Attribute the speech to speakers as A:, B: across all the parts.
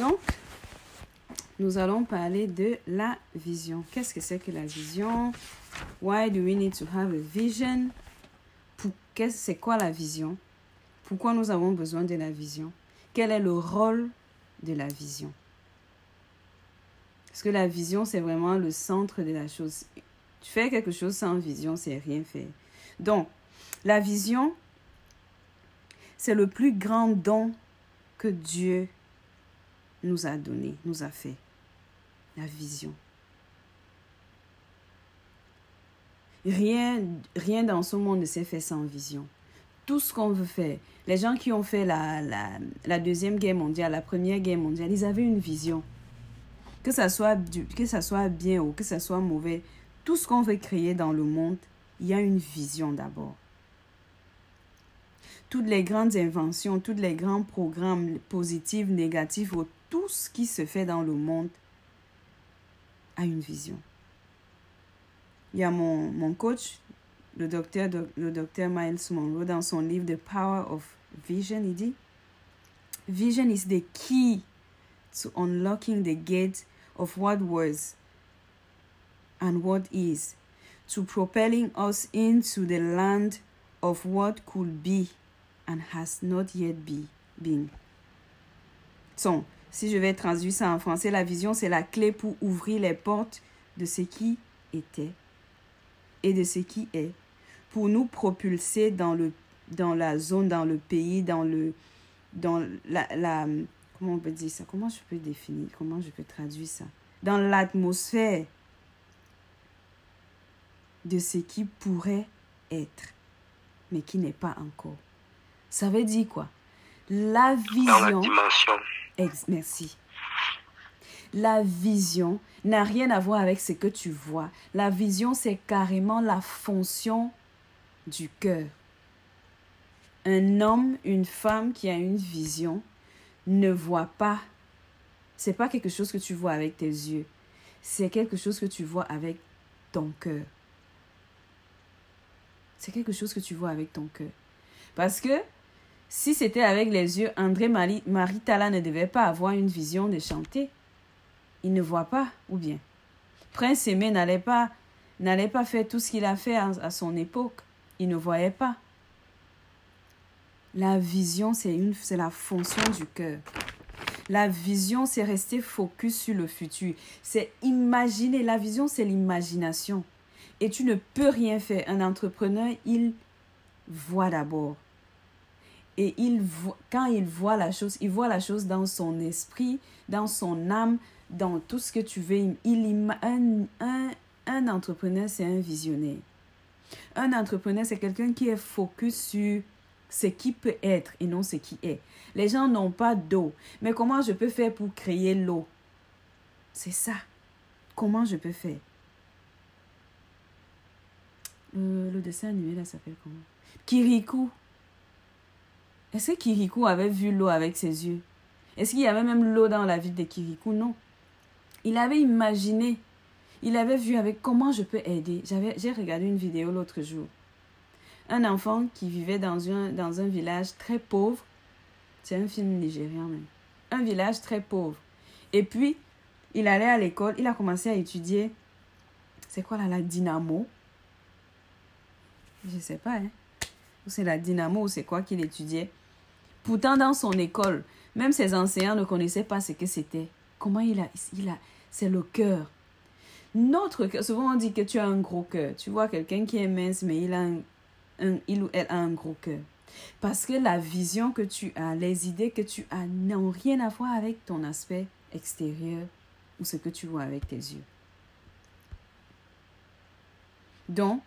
A: Donc, nous allons parler de la vision. Qu'est-ce que c'est que la vision? Why do we need to have a vision? C'est quoi la vision? Pourquoi nous avons besoin de la vision? Quel est le rôle de la vision? Parce que la vision, c'est vraiment le centre de la chose. Tu fais quelque chose sans vision, c'est rien fait. Donc, la vision, c'est le plus grand don que Dieu nous a donné, nous a fait. La vision. Rien, rien dans ce monde ne s'est fait sans vision. Tout ce qu'on veut faire. Les gens qui ont fait la, la, Deuxième Guerre mondiale, la Première Guerre mondiale, ils avaient une vision. Que ça, soit que ça soit bien ou que ça soit mauvais, tout ce qu'on veut créer dans le monde, il y a une vision d'abord. Toutes les grandes inventions, tous les grands programmes positifs, négatifs, tout ce qui se fait dans le monde a une vision. Il y a mon, mon coach, le docteur, le docteur Miles Monroe, dans son livre The Power of Vision, il dit Vision is the key to unlocking the gate of what was and what is, to propelling us into the land of what could be and has not yet be, been. Si je vais traduire ça en français, la vision, c'est la clé pour ouvrir les portes de ce qui était et de ce qui est, pour nous propulser dans, le, dans la zone, dans le pays, dans le... Dans la, la, comment on peut dire ça? Comment je peux définir? Comment je peux traduire ça? Dans l'atmosphère de ce qui pourrait être, mais qui n'est pas encore. Ça veut dire quoi? La vision. Dans la
B: dimension.
A: Merci. La vision n'a rien à voir avec ce que tu vois. La vision, c'est carrément la fonction du cœur. Un homme, une femme qui a une vision ne voit pas. C'est pas quelque chose que tu vois avec tes yeux. C'est quelque chose que tu vois avec ton cœur. C'est quelque chose que tu vois avec ton cœur. Parce que si c'était avec les yeux, André Marie, Maritala ne devait pas avoir une vision de chanter. Il ne voit pas, ou bien? Prince Aimé n'allait pas, n'allait pas faire tout ce qu'il a fait à, à, son époque. Il ne voyait pas. La vision, c'est une, c'est la fonction du cœur. La vision, c'est rester focus sur le futur. C'est imaginer. La vision, c'est l'imagination et tu ne peux rien faire. Un entrepreneur, il voit d'abord. Et il quand il voit la chose, il voit la chose dans son esprit, dans son âme, dans tout ce que tu veux. Il, un, un, entrepreneur, c'est un visionnaire. Un entrepreneur, c'est quelqu'un qui est focus sur ce qui peut être et non ce qui est. Les gens n'ont pas d'eau. Mais comment je peux faire pour créer l'eau? C'est ça. Comment je peux faire? Le, le dessin animé, là, s'appelle comment? Kirikou. Est-ce que Kirikou avait vu l'eau avec ses yeux? Est-ce qu'il y avait même l'eau dans la vie de Kirikou? Non. Il avait imaginé. Il avait vu avec comment je peux aider. J'avais, j'ai regardé une vidéo l'autre jour. Un enfant qui vivait dans un, dans un village très pauvre. C'est un film nigérian même. Un village très pauvre. Et puis, il allait à l'école. Il a commencé à étudier. C'est quoi là, la dynamo? Je sais pas, hein. Ou c'est la dynamo ou c'est quoi qu'il étudiait. Pourtant, dans son école, même ses enseignants ne connaissaient pas ce que c'était. Comment il a. Il a c'est le cœur. Notre cœur. Souvent, on dit que tu as un gros cœur. Tu vois quelqu'un qui est mince, mais il, a un, il ou elle a un gros cœur. Parce que la vision que tu as, les idées que tu as n'ont rien à voir avec ton aspect extérieur ou ce que tu vois avec tes yeux. Donc,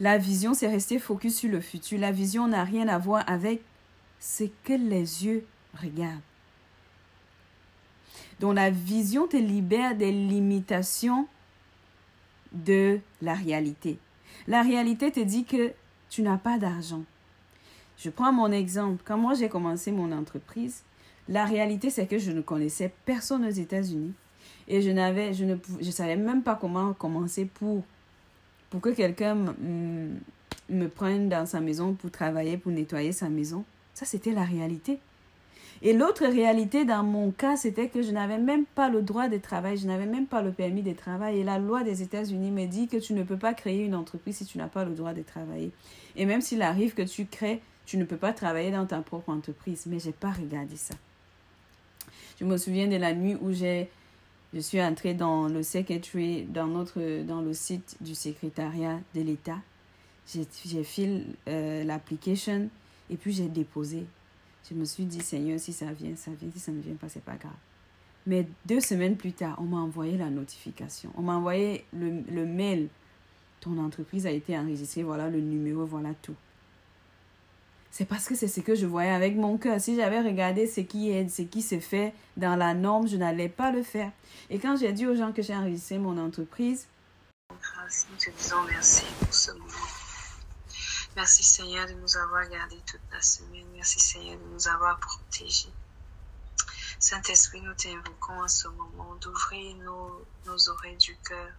A: la vision, c'est rester focus sur le futur. La vision n'a rien à voir avec ce que les yeux regardent. Donc la vision te libère des limitations de la réalité. La réalité te dit que tu n'as pas d'argent. Je prends mon exemple. Quand moi j'ai commencé mon entreprise, la réalité c'est que je ne connaissais personne aux États-Unis et je n'avais je ne savais même pas comment commencer pour pour que quelqu'un me prenne dans sa maison pour travailler, pour nettoyer sa maison. Ça, c'était la réalité.
B: Et l'autre réalité dans mon cas, c'était que je n'avais même pas le droit de travail, je n'avais même pas le permis de travail. Et la loi des États-Unis me dit que tu ne peux pas créer une entreprise si tu n'as pas le droit de travailler. Et même s'il arrive que tu crées, tu ne peux pas travailler dans ta propre entreprise. Mais j'ai pas regardé ça. Je me souviens de la nuit où j'ai je suis entrée dans le secretary, dans, notre, le site du secrétariat de l'État. J'ai fait euh, l'application et puis j'ai déposé. Je me suis dit, Seigneur, si ça vient, ça vient. Si ça ne vient pas, c'est pas grave. Mais deux semaines plus tard, on m'a envoyé la notification. On m'a envoyé le mail. Ton entreprise a été enregistrée. Voilà le numéro, voilà tout. C'est parce que c'est ce que je voyais avec mon cœur. Si j'avais regardé ce qui est, ce qui se fait dans la norme, je n'allais pas le faire. Et quand j'ai dit aux gens que j'ai enregistré mon entreprise,
A: nous te disons merci pour ce moment. Merci Seigneur de nous avoir gardés toute la semaine. Merci Seigneur de nous avoir protégés. Saint-Esprit, nous t'invoquons en ce moment d'ouvrir nos, nos oreilles du cœur,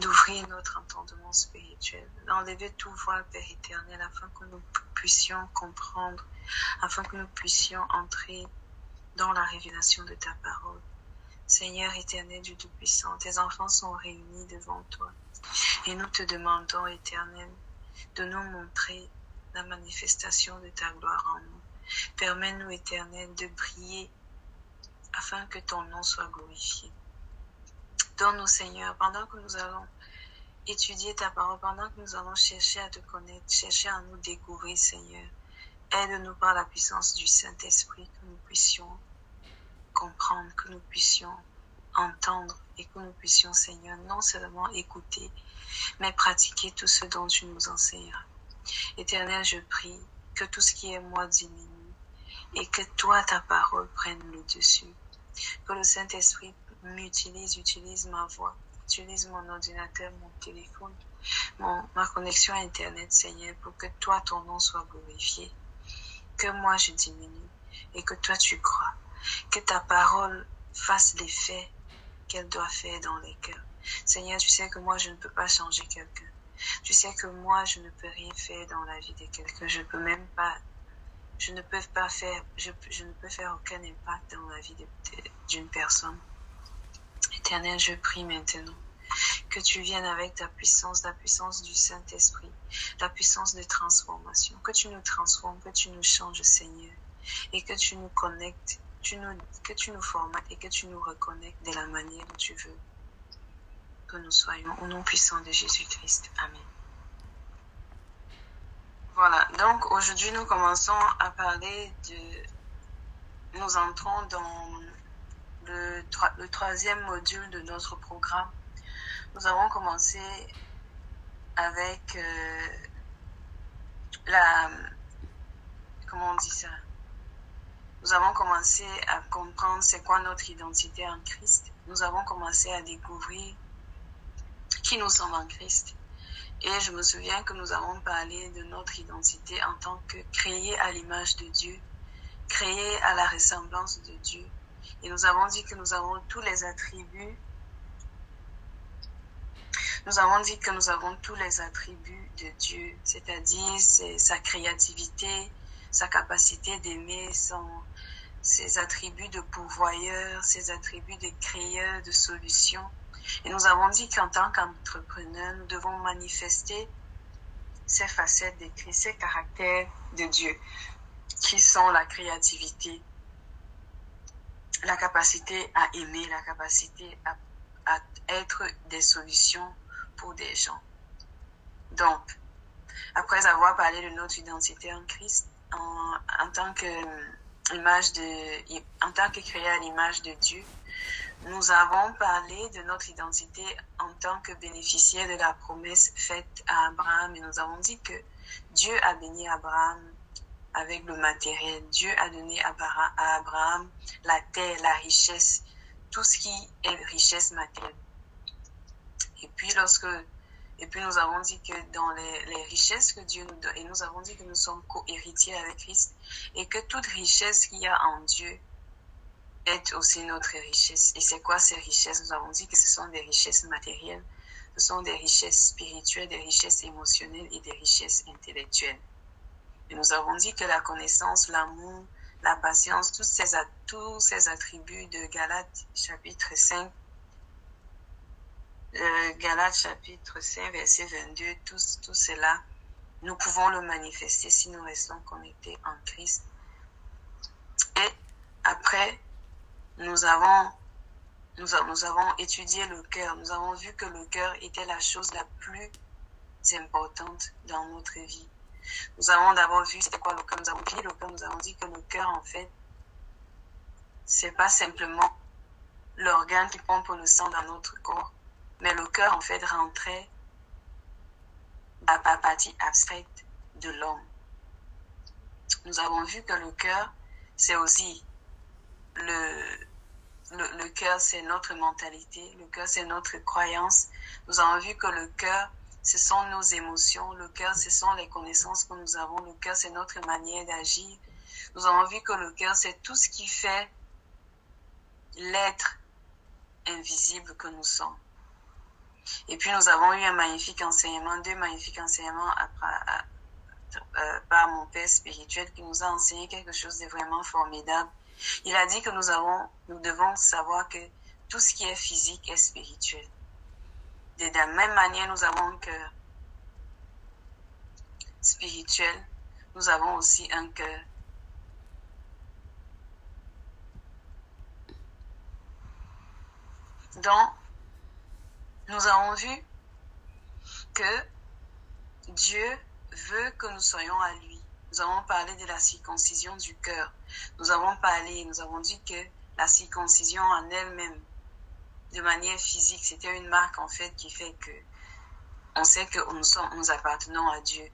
A: d'ouvrir notre entendement spirituel, d'enlever tout voile, Père éternel, afin que nous puissions comprendre, afin que nous puissions entrer dans la révélation de ta parole. Seigneur éternel, Dieu Tout-Puissant, tes enfants sont réunis devant toi. Et nous te demandons, éternel, de nous montrer la manifestation de ta gloire en nous. Permets-nous, éternel, de briller afin que ton nom soit glorifié. Donne-nous, Seigneur, pendant que nous allons étudier ta parole, pendant que nous allons chercher à te connaître, chercher à nous découvrir, Seigneur, aide-nous par la puissance du Saint-Esprit que nous puissions comprendre, que nous puissions entendre et que nous puissions, Seigneur, non seulement écouter, mais pratiquer tout ce dont tu nous enseigneras. Éternel, je prie que tout ce qui est moi diminue et que toi, ta parole, prenne le dessus. Que le Saint-Esprit m'utilise, utilise ma voix, utilise mon ordinateur, mon téléphone, mon, ma connexion à Internet, Seigneur, pour que toi, ton nom soit glorifié. Que moi, je diminue et que toi, tu crois. Que ta parole fasse l'effet qu'elle doit faire dans les cœurs. Seigneur, tu sais que moi, je ne peux pas changer quelqu'un. Tu sais que moi, je ne peux rien faire dans la vie de quelqu'un. Je ne peux même pas, je ne peux pas faire, je, ne peux faire aucun impact dans la vie d'une personne. Éternel, je prie maintenant que tu viennes avec ta puissance, la puissance du Saint-Esprit, la puissance de transformation, que tu nous transformes, que tu nous changes, Seigneur, et que tu nous connectes, que tu nous formates et que tu nous reconnectes de la manière dont tu veux que nous soyons au nom puissant de Jésus-Christ. Amen. Donc aujourd'hui nous commençons à parler de... Nous entrons dans le, le troisième module de notre programme. Nous avons commencé avec euh, la... Comment on dit ça? Nous avons commencé à comprendre c'est quoi notre identité en Christ. Nous avons commencé à découvrir qui nous sommes en Christ. Et je me souviens que nous avons parlé de notre identité en tant que créés à l'image de Dieu, créés à la ressemblance de Dieu. Et nous avons dit que nous avons tous les attributs. Nous avons dit que nous avons tous les attributs de Dieu, c'est-à-dire sa créativité, sa capacité d'aimer, ses attributs de pourvoyeur, ses attributs de créeur de solutions et nous avons dit qu'en tant qu'entrepreneur, nous devons manifester ces facettes de Christ, ces caractères de Dieu, qui sont la créativité, la capacité à aimer, la capacité à, être des solutions pour des gens. Donc, après avoir parlé de notre identité en Christ, en, en tant que image de, en tant que créé à l'image de Dieu, nous avons parlé de notre identité en tant que bénéficiaire de la promesse faite à Abraham et nous avons dit que Dieu a béni Abraham avec le matériel. Dieu a donné à Abraham la terre, la richesse, tout ce qui est richesse matérielle. Et puis lorsque et puis nous avons dit que dans les, les, richesses que Dieu nous donne, et nous avons dit que nous sommes co-héritiers avec Christ, et que toute richesse qu'il y a en Dieu est aussi notre richesse. Et c'est quoi ces richesses? Nous avons dit que ce sont des richesses matérielles, ce sont des richesses spirituelles, des richesses émotionnelles et des richesses intellectuelles. Et nous avons dit que la connaissance, l'amour, la patience, tous ces, ces attributs de Galates chapitre 5, euh, Galates chapitre 5, verset 22, tout, tout cela, nous pouvons le manifester si nous restons connectés en Christ. Et après, nous avons, nous, nous avons étudié le cœur. Nous avons vu que le cœur était la chose la plus importante dans notre vie. Nous avons d'abord vu c'était quoi le cœur. Nous avons vu le cœur. Nous avons dit que le cœur, en fait, c'est pas simplement l'organe qui pompe le sang dans notre corps, mais le cœur, en fait, rentrait dans la partie abstraite de l'homme. Nous avons vu que le cœur, c'est aussi le, le, cœur, c'est notre mentalité, le cœur, c'est notre croyance. Nous avons vu que le cœur, ce sont nos émotions, le cœur, ce sont les connaissances que nous avons, le cœur, c'est notre manière d'agir. Nous avons vu que le cœur, c'est tout ce qui fait l'être invisible que nous sommes. Et puis nous avons eu un magnifique enseignement, deux magnifiques enseignements euh, par mon père spirituel qui nous a enseigné quelque chose de vraiment formidable. Il a dit que nous devons savoir que tout ce qui est physique est spirituel. De la même manière, nous avons un cœur spirituel. Nous avons aussi un cœur Donc, nous avons vu que Dieu veut que nous soyons à lui. Nous avons parlé de la circoncision du cœur. Nous avons parlé, nous avons dit que la circoncision en elle-même de manière physique, c'était une marque en fait qui fait que on sait que nous, nous appartenons à Dieu.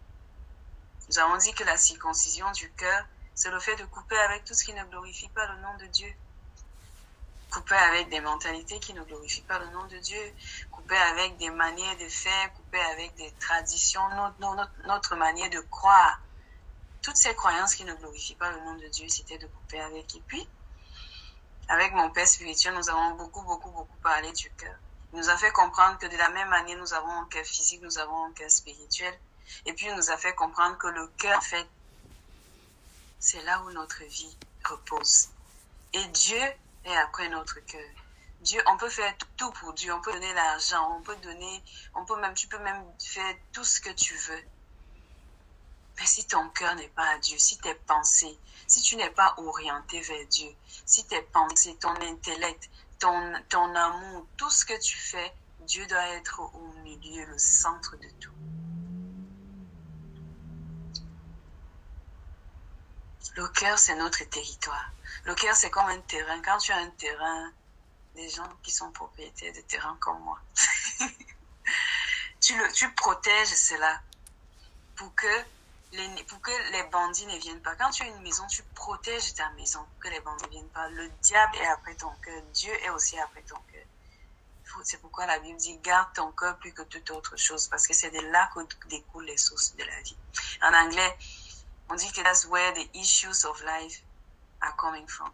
A: Nous avons dit que la circoncision du cœur, c'est le fait de couper avec tout ce qui ne glorifie pas le nom de Dieu. Couper avec des mentalités qui ne glorifient pas le nom de Dieu, couper avec des manières de faire, couper avec des traditions, notre manière de croire. Toutes ces croyances qui ne glorifient pas le nom de Dieu, c'était de couper avec. Et puis, avec mon père spirituel, nous avons beaucoup, beaucoup, beaucoup parlé du cœur. Il nous a fait comprendre que de la même manière, nous avons un cœur physique, nous avons un cœur spirituel. Et puis, il nous a fait comprendre que le cœur, en fait, c'est là où notre vie repose. Et Dieu est après notre cœur. Dieu, on peut faire tout pour Dieu. On peut donner l'argent, on peut donner, on peut même, tu peux même faire tout ce que tu veux. Si ton cœur n'est pas à Dieu, si tes pensées, si tu n'es pas orienté vers Dieu, si tes pensées, ton intellect, ton, ton amour, tout ce que tu fais, Dieu doit être au milieu, le centre de tout. Le cœur, c'est notre territoire. Le cœur, c'est comme un terrain. Quand tu as un terrain, des gens qui sont propriétaires de terrain comme moi, tu, le, tu protèges cela pour que pour que les bandits ne viennent pas. Quand tu as une maison, tu protèges ta maison pour que les bandits ne viennent pas. Le diable est après ton cœur. Dieu est aussi après ton cœur. C'est pourquoi la Bible dit garde ton cœur plus que toute autre chose parce que c'est de là que découlent les sources de la vie. En anglais, on dit que that's where the issues of life are coming from.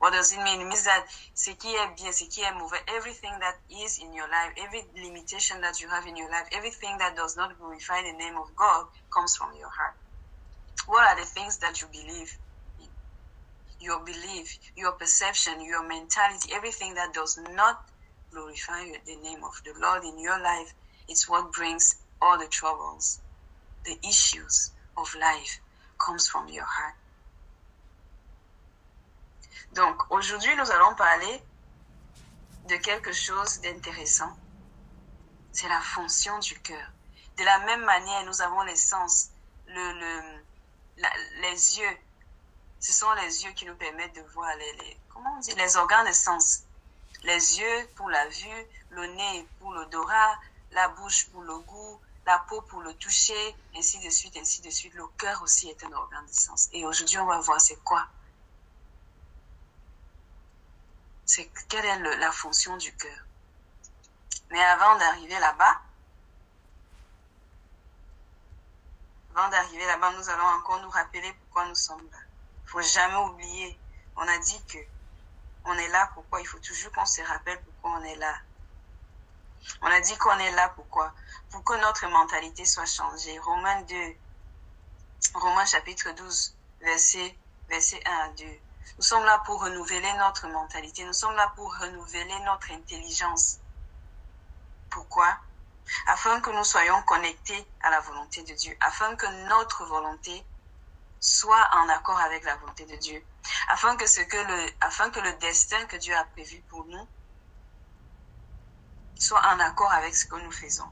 A: What does it mean? It means that ce qui est everything that is in your life, every limitation that you have in your life, everything that does not glorify the name of God comes from your heart. What are the things that you believe? Your belief, your perception, your mentality, everything that does not glorify the name of the Lord in your life, it's what brings all the troubles. The issues of life comes from your heart. Donc aujourd'hui, nous allons parler de quelque chose d'intéressant. C'est la fonction du cœur. De la même manière, nous avons les sens, le, le, les yeux. Ce sont les yeux qui nous permettent de voir les, comment on les organes de sens. Les yeux pour la vue, le nez pour l'odorat, la bouche pour le goût, la peau pour le toucher, ainsi de suite, ainsi de suite. Le cœur aussi est un organe de sens. Et aujourd'hui, on va voir c'est quoi c'est quelle est la fonction du cœur. Mais avant d'arriver là-bas, avant d'arriver là-bas, nous allons encore nous rappeler pourquoi nous sommes là. Il faut jamais oublier. On a dit que on est là pourquoi? Il faut toujours qu'on se rappelle pourquoi on est là. On a dit qu'on est là pourquoi? Pour que notre mentalité soit changée. Romains 2, Romains chapitre 12, verset verset 1 à 2. Nous sommes là pour renouveler notre mentalité. Nous sommes là pour renouveler notre intelligence. Pourquoi? Afin que nous soyons connectés à la volonté de Dieu. Afin que notre volonté soit en accord avec la volonté de Dieu. Afin que, ce que, le, afin que le destin que Dieu a prévu pour nous soit en accord avec ce que nous faisons.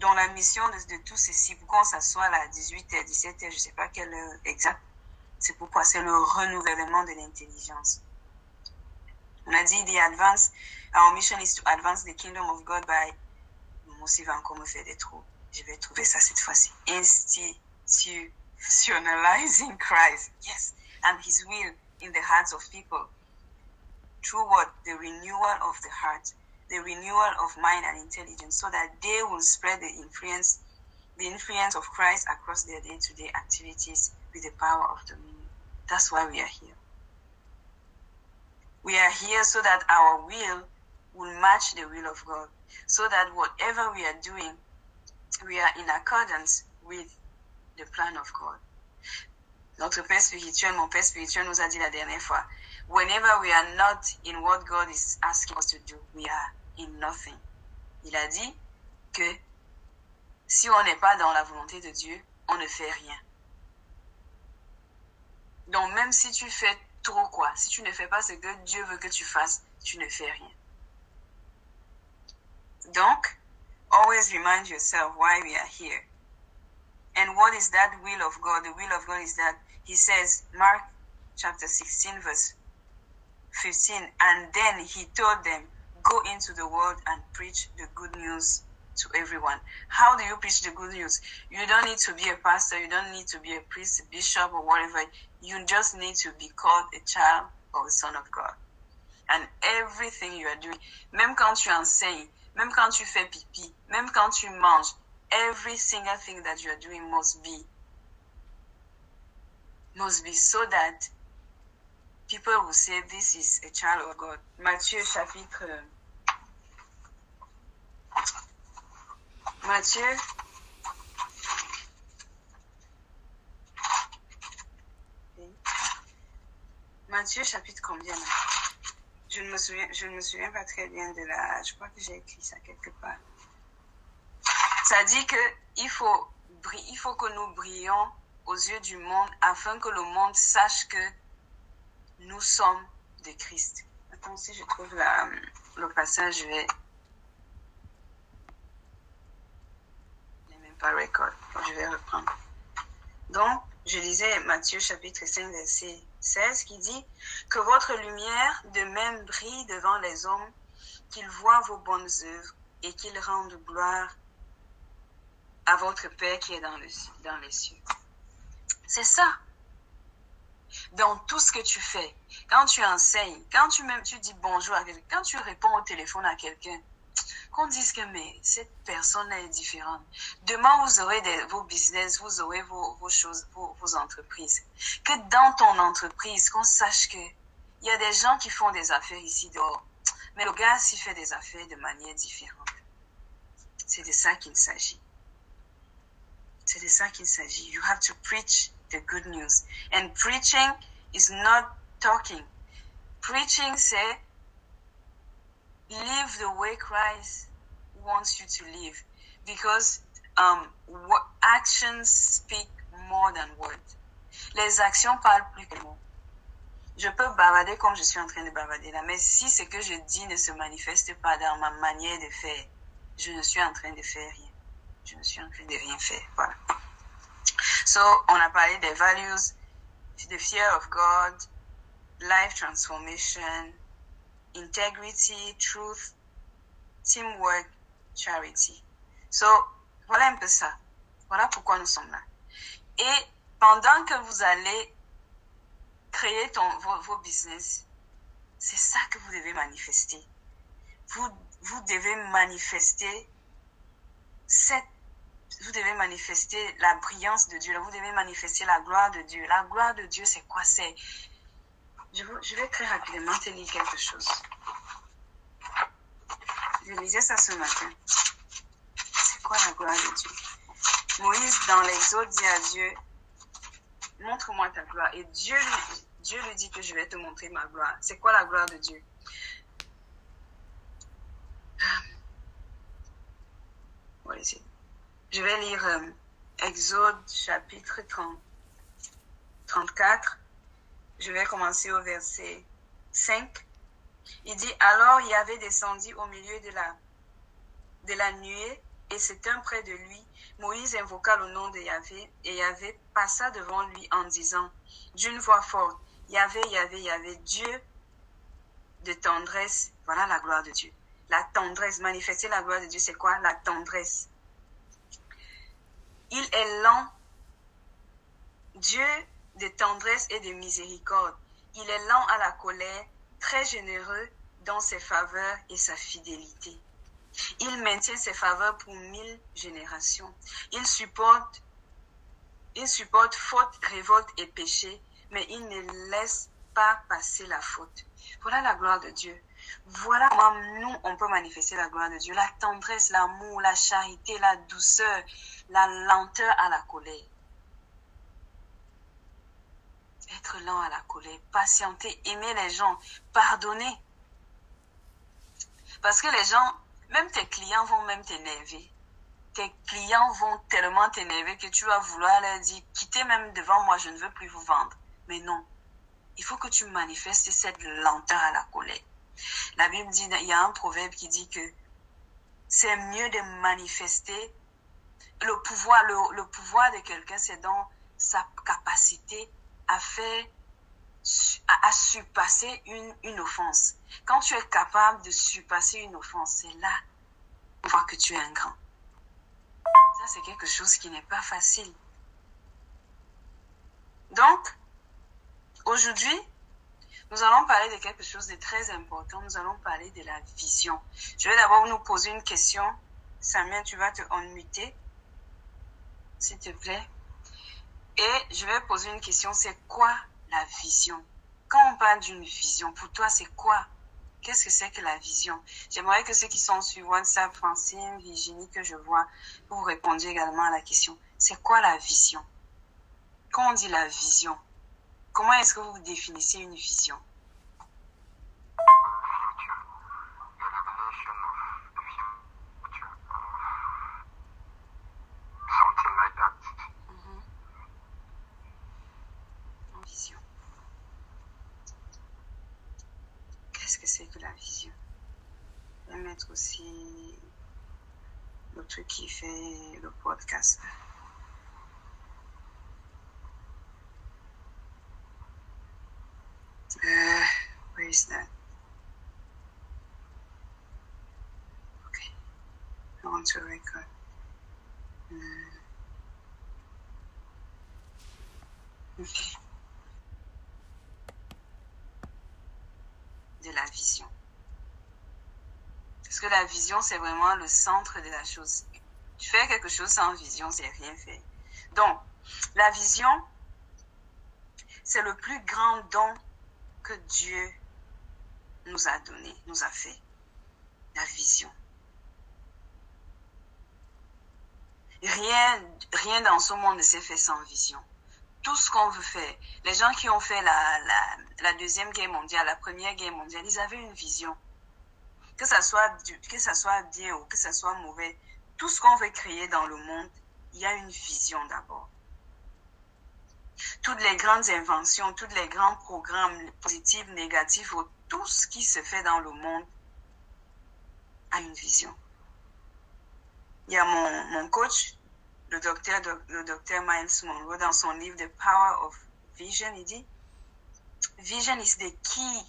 A: Donc la mission de, tout ceci, pourquoi on s'assoit à 18h, 17h, je ne sais pas quelle heure c'est pourquoi c'est le renouvellement de l'intelligence. On a dit, the advance, our mission is to advance the kingdom of God by, moi va encore me faire des trous, je vais trouver ça cette fois-ci, institutionalizing Christ, yes, and his will in the hearts of people. Through what? The renewal of the heart, the renewal of mind and intelligence, so that they will spread the influence, the influence of Christ across their day-to-day activities with the power of the. That's why we are here. We are here so that our will will match the will of God, so that whatever we are doing, we are in accordance with the plan of God. Notre Père spirituel, mon Père spirituel nous a dit la dernière fois, whenever we are not in what God is asking us to do, we are in nothing. Il a dit que si on n'est pas dans la volonté de Dieu, on ne fait rien. Donc même si tu fais trop quoi, si tu ne fais pas ce que Dieu veut que tu fasses, tu ne fais rien. Donc, always remind yourself why we are here. And what is that will of God? The will of God is that He says, Mark chapter 16, verse 15, and then He told them, Go into the world and preach the good news to everyone. How do you preach the good news? You don't need to be a pastor, you don't need to be a priest, bishop, or whatever. You just need to be called a child or a son of God. And everything you are doing, même quand tu enseignes, même quand tu fais pipi, même quand tu manges, every single thing that you are doing must be must be so that people will say this is a child of God. Matthieu chapitre Matthieu Matthieu chapitre combien Je ne me souviens je ne me souviens pas très bien de la je crois que j'ai écrit ça quelque part. Ça dit que il faut il faut que nous brillions aux yeux du monde afin que le monde sache que nous sommes de Christ. Attends, si je trouve la, le passage, je vais. Il n'est même pas record. Je vais reprendre. Donc, je lisais Matthieu chapitre 5, verset 16 qui dit Que votre lumière de même brille devant les hommes, qu'ils voient vos bonnes œuvres et qu'ils rendent gloire à votre Père qui est dans, le, dans les cieux. C'est ça. Dans tout ce que tu fais, quand tu enseignes, quand tu même tu dis bonjour à quelqu'un, quand tu réponds au téléphone à quelqu'un, qu'on dise que mais cette personne est différente. Demain, vous aurez vos business, vous aurez vos, choses, vos, entreprises. Que dans ton entreprise, qu'on sache que il y a des gens qui font des affaires ici dehors, mais le gars s'y fait des affaires de manière différente. C'est de ça qu'il s'agit. C'est de ça qu'il s'agit. You have to preach the good news. And preaching is not talking. Preaching say, live the way Christ wants you to live. Because um, actions speak more than words. Les actions parlent plus que mots. Je peux bavarder comme je suis en train de bavarder là, mais si ce que je dis ne se manifeste pas dans ma manière de faire, je ne suis en train de faire rien. Je ne suis en train de rien faire. Voilà. So, on a parlé des values, the fear of God, life transformation, integrity, truth, teamwork, charity. So, voilà un peu ça. Voilà pourquoi nous sommes là. Et pendant que vous allez créer ton, vos, vos business, c'est ça que vous devez manifester. Vous, vous devez manifester cette vous devez manifester la brillance de Dieu, vous devez manifester la gloire de Dieu. La gloire de Dieu, c'est quoi? C'est. Je, vais très rapidement te lire quelque chose. Je lisais ça ce matin. C'est quoi la gloire de Dieu? Moïse, dans l'Exode, dit à Dieu montre-moi ta gloire. Et Dieu, Dieu lui dit que je vais te montrer ma gloire. C'est quoi la gloire de Dieu? Je vais lire euh, Exode chapitre 30, 34. Je vais commencer au verset 5. Il dit, alors il descendu au milieu de la, de nuée et s'éteint près de lui. Moïse invoqua le nom de Yahvé et Yahvé passa devant lui en disant d'une voix forte, Yahvé, Yahvé, Yahvé, Dieu de tendresse. Voilà la gloire de Dieu. La tendresse, manifester la gloire de Dieu, c'est quoi? La tendresse. Il est lent, Dieu de tendresse et de miséricorde. Il est lent à la colère, très généreux dans ses faveurs et sa fidélité. Il maintient ses faveurs pour mille générations. Il supporte, il supporte faute, révolte et péché, mais il ne laisse pas passer la faute. Voilà la gloire de Dieu. Voilà comment nous, on peut manifester la gloire de Dieu. La tendresse, l'amour, la charité, la douceur, la lenteur à la colère. Être lent à la colère, patienter, aimer les gens, pardonner. Parce que les gens, même tes clients vont même t'énerver. Tes clients vont tellement t'énerver que tu vas vouloir leur dire, quittez même devant moi, je ne veux plus vous vendre. Mais non, il faut que tu manifestes cette lenteur à la colère. La Bible dit, il y a un proverbe qui dit que c'est mieux de manifester le pouvoir, le, pouvoir de quelqu'un, c'est dans sa capacité à faire, à, surpasser une, une offense. Quand tu es capable de surpasser une offense, c'est là on voit que tu es un grand. Ça, c'est quelque chose qui n'est pas facile. Donc, aujourd'hui, nous allons parler de quelque chose de très important. Nous allons parler de la vision. Je vais d'abord nous poser une question. Samuel, tu vas te unmuter, s'il te plaît. Et je vais poser une question. C'est quoi la vision? Quand on parle d'une vision, pour toi, c'est quoi? Qu'est-ce que c'est que la vision? J'aimerais que ceux qui sont sur WhatsApp, Francine, Virginie, que je vois, vous répondiez également à la question. C'est quoi la vision? Quand on dit la vision, Comment est-ce que vous définissez une vision? Vision. Qu'est-ce que c'est que la vision vais mettre aussi le truc qui fait le podcast. Uh, where is that? Okay, I want to record. Uh, okay. De la vision. Parce que la vision, c'est vraiment le centre de la chose. Fais quelque chose sans vision, c'est rien fait. Donc, la vision, c'est le plus grand don que Dieu nous a donné, nous a fait. La vision. Rien, rien dans ce monde ne s'est fait sans vision. Tout ce qu'on veut faire, les gens qui ont fait la, la, deuxième guerre mondiale, la première guerre mondiale, ils avaient une vision. Que ça soit, que ça soit bien ou que ça soit mauvais, tout ce qu'on veut créer dans le monde, il y a une vision d'abord toutes les grandes inventions, tous les grands programmes positifs, négatifs, tout ce qui se fait dans le monde a une vision. Il y a mon, mon coach, le docteur, le docteur Miles Monroe, dans son livre The Power of Vision, il dit, Vision is the key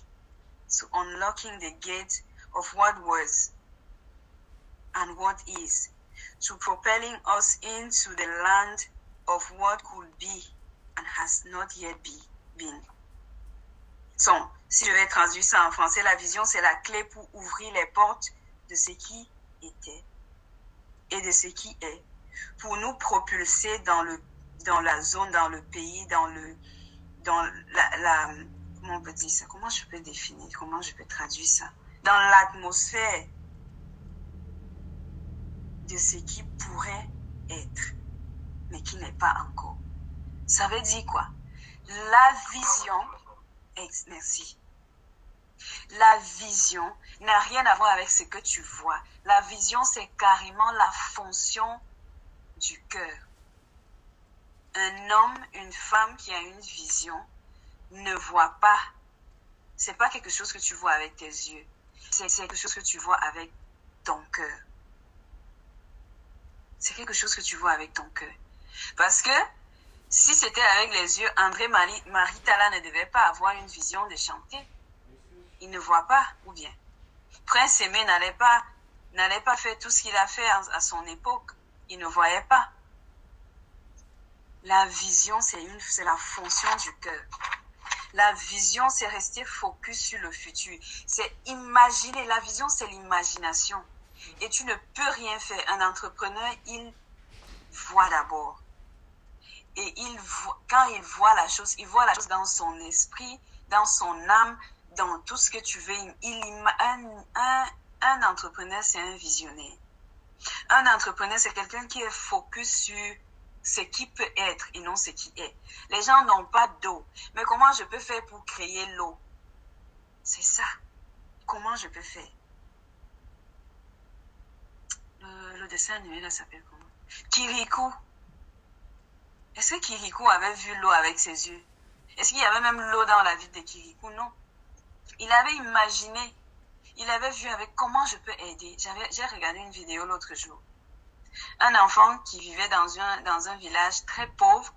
A: to unlocking the gate of what was and what is, to propelling us into the land of what could be and has not yet been. So, si je vais traduire ça en français, la vision, c'est la clé pour ouvrir les portes de ce qui était et de ce qui est, pour nous propulser dans, le, dans la zone, dans le pays, dans, le, dans la, la comment on peut dire ça, comment je peux définir, comment je peux traduire ça, dans l'atmosphère de ce qui pourrait être, mais qui n'est pas encore. Ça veut dire quoi? La vision, merci. La vision n'a rien à voir avec ce que tu vois. La vision, c'est carrément la fonction du cœur. Un homme, une femme qui a une vision ne voit pas. C'est pas quelque chose que tu vois avec tes yeux. C'est quelque chose que tu vois avec ton cœur. C'est quelque chose que tu vois avec ton cœur. Parce que si c'était avec les yeux, André Marie, Maritala ne devait pas avoir une vision de chanter. Il ne voit pas, ou bien. Prince Aimé n'allait pas, n'allait pas faire tout ce qu'il a fait à son époque. Il ne voyait pas. La vision, c'est une, c'est la fonction du cœur. La vision, c'est rester focus sur le futur. C'est imaginer. La vision, c'est l'imagination. Et tu ne peux rien faire. Un entrepreneur, il voit d'abord. Et il voit, quand il voit la chose, il voit la chose dans son esprit, dans son âme, dans tout ce que tu veux. Il, un, entrepreneur, c'est un visionnaire. Un entrepreneur, c'est quelqu'un qui est focus sur ce qui peut être et non ce qui est. Les gens n'ont pas d'eau. Mais comment je peux faire pour créer l'eau? C'est ça. Comment je peux faire? Le, dessin animé là s'appelle comment? Kirikou. Est-ce que Kirikou avait vu l'eau avec ses yeux? Est-ce qu'il y avait même l'eau dans la vie de Kirikou? Non. Il avait imaginé. Il avait vu avec comment je peux aider. J'ai regardé une vidéo l'autre jour un enfant qui vivait dans un, dans un village très pauvre.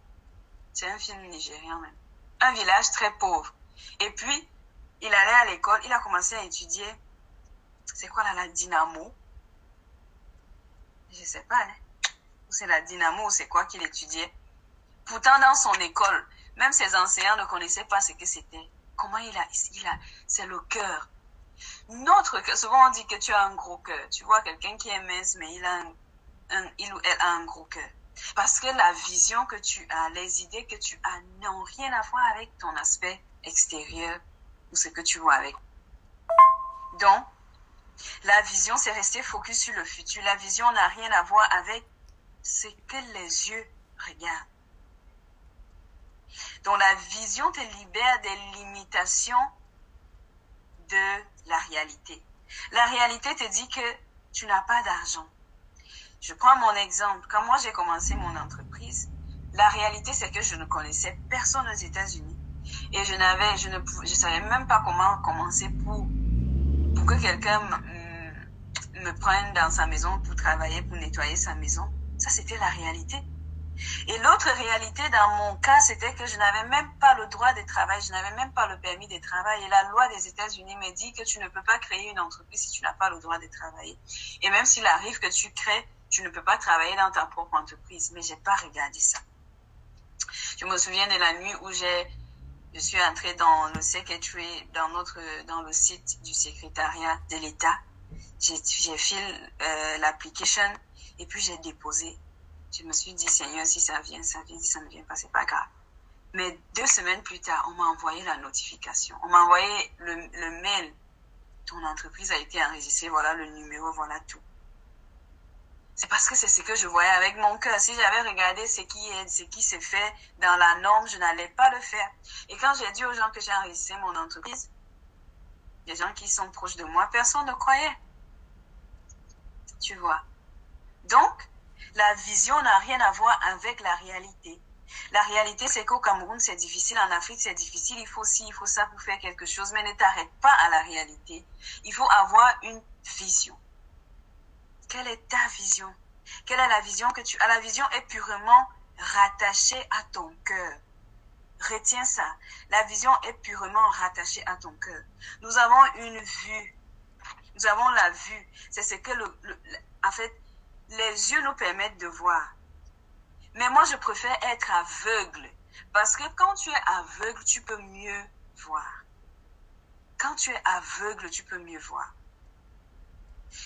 A: C'est un film nigérien même. Un village très pauvre. Et puis, il allait à l'école, il a commencé à étudier, c'est quoi là, la dynamo? Je sais pas, hein. C'est la dynamo ou c'est quoi qu'il étudiait. Pourtant, dans son école, même ses enseignants ne connaissaient pas ce que c'était. Comment il a, il a, c'est le cœur. Notre cœur, souvent on dit que tu as un gros cœur. Tu vois quelqu'un qui est mince, mais il a un il ou elle a un gros cœur. Parce que la vision que tu as, les idées que tu as n'ont rien à voir avec ton aspect extérieur ou ce que tu vois avec. Donc, la vision, c'est rester focus sur le futur. La vision n'a rien à voir avec ce que les yeux regardent. Donc, la vision te libère des limitations de la réalité. La réalité te dit que tu n'as pas d'argent. Je prends mon exemple. Quand moi j'ai commencé mon entreprise, la réalité c'est que je ne connaissais personne aux États-Unis et je n'avais, je ne je savais même pas comment commencer pour pour que quelqu'un me, prenne dans sa maison pour travailler, pour nettoyer sa maison. Ça c'était la réalité. Et l'autre réalité dans mon cas, c'était que je n'avais même pas le droit de travail, je n'avais même pas le permis de travail. Et la loi des États-Unis me dit que tu ne peux pas créer une entreprise si tu n'as pas le droit de travailler. Et même s'il arrive que tu crées tu ne peux pas travailler dans ta propre entreprise. Mais j'ai pas regardé ça. Je me souviens de la nuit où j'ai, je suis entrée dans le secretary, dans notre, dans le site du secrétariat de l'État. J'ai, fait euh, l'application et puis j'ai déposé. Je me suis dit, Seigneur, si ça vient, ça vient. Si ça ne vient pas, c'est pas grave. Mais deux semaines plus tard, on m'a envoyé la notification. On m'a envoyé le, le mail. Ton entreprise a été enregistrée. Voilà le numéro, voilà tout. C'est parce que c'est ce que je voyais avec mon cœur. Si j'avais regardé ce qui est, ce qui s'est fait dans la norme, je n'allais pas le faire. Et quand j'ai dit aux gens que j'ai enregistré mon entreprise, les gens qui sont proches de moi, personne ne croyait. Tu vois. Donc, la vision n'a rien à voir avec la réalité. La réalité, c'est qu'au Cameroun, c'est difficile, en Afrique, c'est difficile, il faut ci, il faut ça pour faire quelque chose, mais ne t'arrête pas à la réalité. Il faut avoir une vision. Quelle est ta vision? Quelle est la vision que tu as? La vision est purement rattachée à ton cœur. Retiens ça. La vision est purement rattachée à ton cœur. Nous avons une vue. Nous avons la vue. C'est ce que le, en fait, les yeux nous permettent de voir. Mais moi, je préfère être aveugle. Parce que quand tu es aveugle, tu peux mieux voir. Quand tu es aveugle, tu peux mieux voir.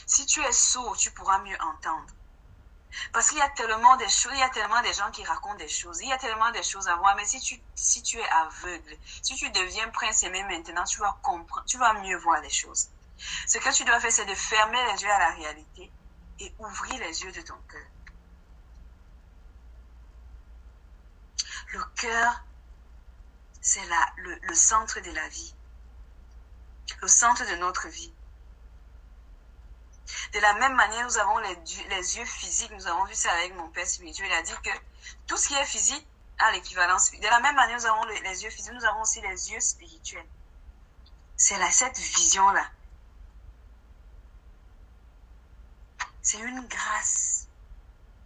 A: Si tu es sourd, tu pourras mieux entendre. Parce qu'il y a tellement de choses, il y a tellement de gens qui racontent des choses, il y a tellement de choses à voir, mais si tu, si tu es aveugle, si tu deviens prince aimé maintenant, tu vas comprendre, tu vas mieux voir les choses. Ce que tu dois faire, c'est de fermer les yeux à la réalité et ouvrir les yeux de ton cœur. Le cœur c'est le, le centre de la vie, le centre de notre vie. De la même manière, nous avons les, les, yeux physiques. Nous avons vu ça avec mon père spirituel. Il a dit que tout ce qui est physique a l'équivalence. De la même manière, nous avons les, les, yeux physiques. Nous avons aussi les yeux spirituels. C'est cette vision-là. C'est une grâce.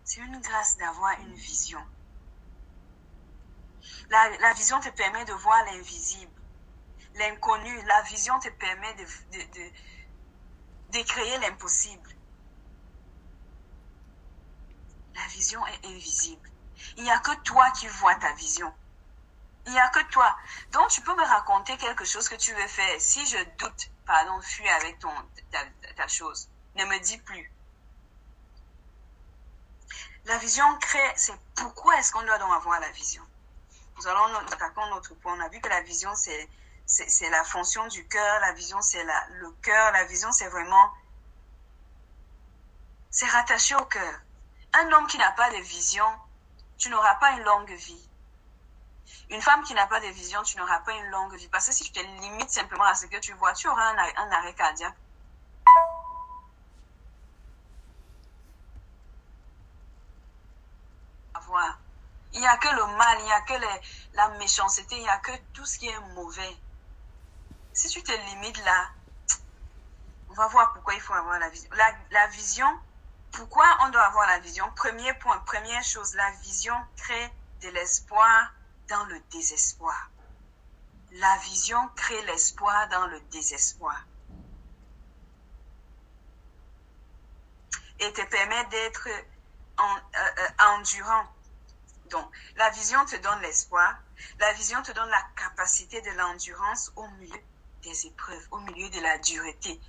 A: C'est une grâce d'avoir une vision. La, vision te permet de voir l'invisible, l'inconnu. La vision te permet de, de, de, de créer l'impossible. La vision est invisible. Il n'y a que toi qui vois ta vision. Il n'y a que toi. Donc, tu peux me raconter quelque chose que tu veux faire. Si je doute, pardon, fuis avec ton, ta, ta chose. Ne me dis plus. La vision crée, c'est pourquoi est-ce qu'on doit donc avoir la vision? Nous allons attaquer notre point. On a vu que la vision, c'est c'est la fonction du cœur. La vision, c'est le cœur. La vision, c'est vraiment... C'est rattaché au cœur. Un homme qui n'a pas de vision, tu n'auras pas une longue vie. Une femme qui n'a pas de vision, tu n'auras pas une longue vie. Parce que si tu te limites simplement à ce que tu vois, tu auras un, un arrêt cardiaque. Il n'y a que le mal, il n'y a que la méchanceté, il n'y a que tout ce qui est mauvais. Si tu te limites là, on va voir pourquoi il faut avoir la vision. La, vision, pourquoi on doit avoir la vision? Premier point, première chose, la vision crée de l'espoir dans le désespoir. La vision crée l'espoir dans le désespoir. Et te permet d'être en, euh, euh, endurant. Donc, la vision te donne l'espoir. La vision te donne la capacité de l'endurance au milieu des épreuves, au milieu de la dureté.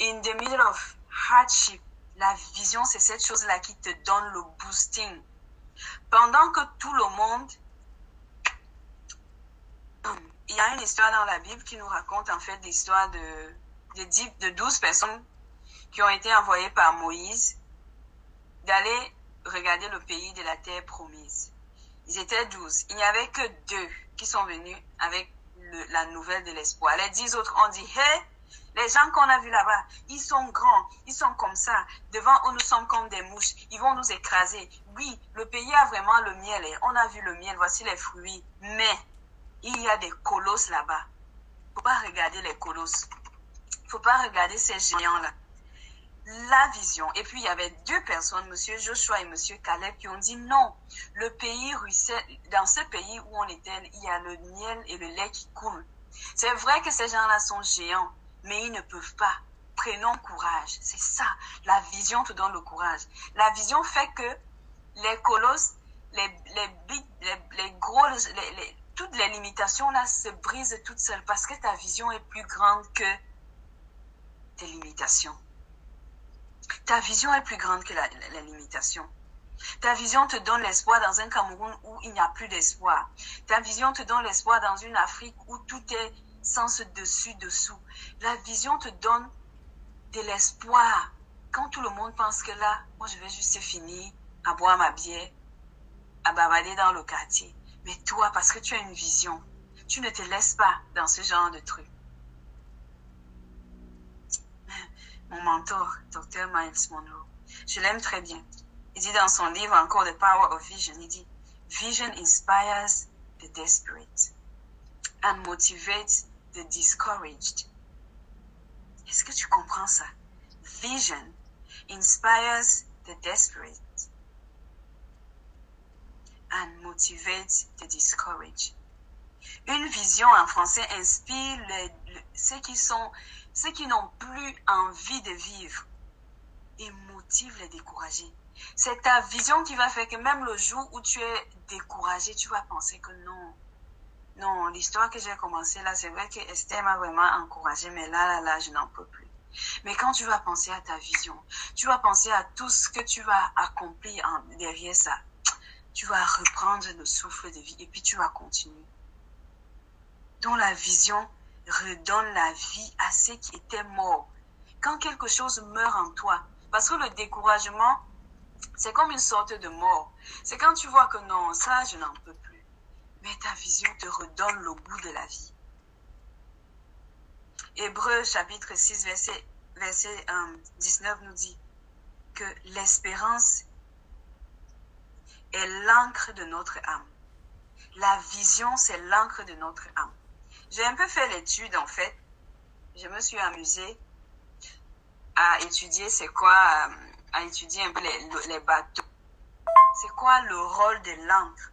A: In the middle of hardship, la vision, c'est cette chose-là qui te donne le boosting. Pendant que tout le monde... Il y a une histoire dans la Bible qui nous raconte en fait l'histoire de, de, de 12 personnes qui ont été envoyées par Moïse d'aller regarder le pays de la terre promise. Ils étaient douze. Il n'y avait que deux qui sont venus avec la nouvelle de l'espoir. Les dix autres ont dit, hé, les gens qu'on a vus là-bas, ils sont grands, ils sont comme ça. Devant eux, nous sommes comme des mouches. Ils vont nous écraser. Oui, le pays a vraiment le miel. Et on a vu le miel, voici les fruits. Mais il y a des colosses là-bas. Faut pas regarder les colosses. Faut pas regarder ces géants-là la vision. Et puis, il y avait deux personnes, Monsieur Joshua et Monsieur Caleb, qui ont dit non, le pays ruisselle, dans ce pays où on était, il y a le miel et le lait qui coulent. C'est vrai que ces gens-là sont géants, mais ils ne peuvent pas. Prenons courage. C'est ça. La vision te donne le courage. La vision fait que les colosses, les, les, les, les gros, les, toutes les limitations là se brisent toutes seules parce que ta vision est plus grande que tes limitations. Ta vision est plus grande que la, limitation. Ta vision te donne l'espoir dans un Cameroun où il n'y a plus d'espoir. Ta vision te donne l'espoir dans une Afrique où tout est sens dessus-dessous. La vision te donne de l'espoir quand tout le monde pense que là, moi je vais juste finir à boire ma bière, à bavaler dans le quartier. Mais toi, parce que tu as une vision, tu ne te laisses pas dans ce genre de truc. Mon mentor, Dr. Miles Monroe. Je l'aime très bien. Il dit dans son livre encore The Power of Vision, il dit, Vision inspires the desperate and motivates the discouraged. Est-ce que tu comprends ça? Vision inspires the desperate and motivates the discouraged. Une vision en français inspire ceux qui sont ceux qui n'ont plus envie de vivre et motive les découragés. C'est ta vision qui va faire que même le jour où tu es découragé, tu vas penser que non. Non, l'histoire que j'ai commencé là, c'est vrai que Esther m'a vraiment encouragé, mais là, là, là, je n'en peux plus. Mais quand tu vas penser à ta vision, tu vas penser à tout ce que tu vas accomplir derrière ça, tu vas reprendre le souffle de vie et puis tu vas continuer. Donc la vision, redonne la vie à ceux qui étaient morts. Quand quelque chose meurt en toi, parce que le découragement, c'est comme une sorte de mort. C'est quand tu vois que non, ça, je n'en peux plus. mais ta vision te redonne le goût de la vie. Hébreu chapitre 6, verset, verset 19 nous dit que l'espérance est l'encre de notre âme. La vision, c'est l'encre de notre âme. J'ai un peu fait l'étude, en fait. Je me suis amusée à étudier c'est quoi, euh, à étudier un peu les, bateaux. C'est quoi le rôle de l'encre?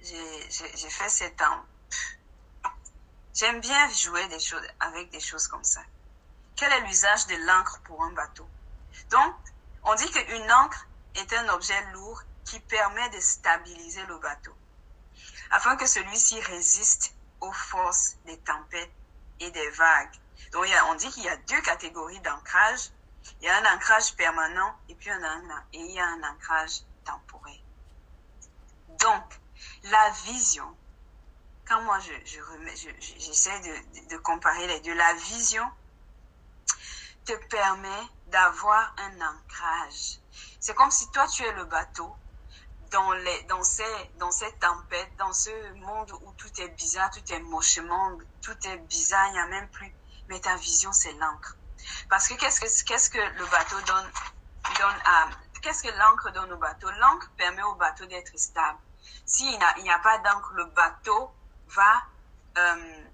A: J'ai fait cet temps. J'aime bien jouer des choses, avec des choses comme ça. Quel est l'usage de l'encre pour un bateau? Donc, on dit qu'une encre est un objet lourd qui permet de stabiliser le bateau, afin que celui-ci résiste aux forces des tempêtes et des vagues. Donc, on dit qu'il y a deux catégories d'ancrage. Il y a un ancrage permanent et puis un, et il y a un ancrage temporaire. Donc, la vision, quand moi je, je j'essaie de, de comparer les deux, la vision te permet d'avoir un ancrage. C'est comme si toi tu es le bateau dans, les, dans, ces, dans cette tempête, dans ce monde où tout est bizarre, tout est mochement, tout est bizarre, il n'y a même plus. Mais ta vision, c'est l'encre. Parce que qu'est-ce que, qu'est-ce que le bateau donne, donne à, qu'est-ce que l'encre donne au bateau? L'encre permet au bateau d'être stable. S'il n'y a, pas d'encre, le bateau va, euh,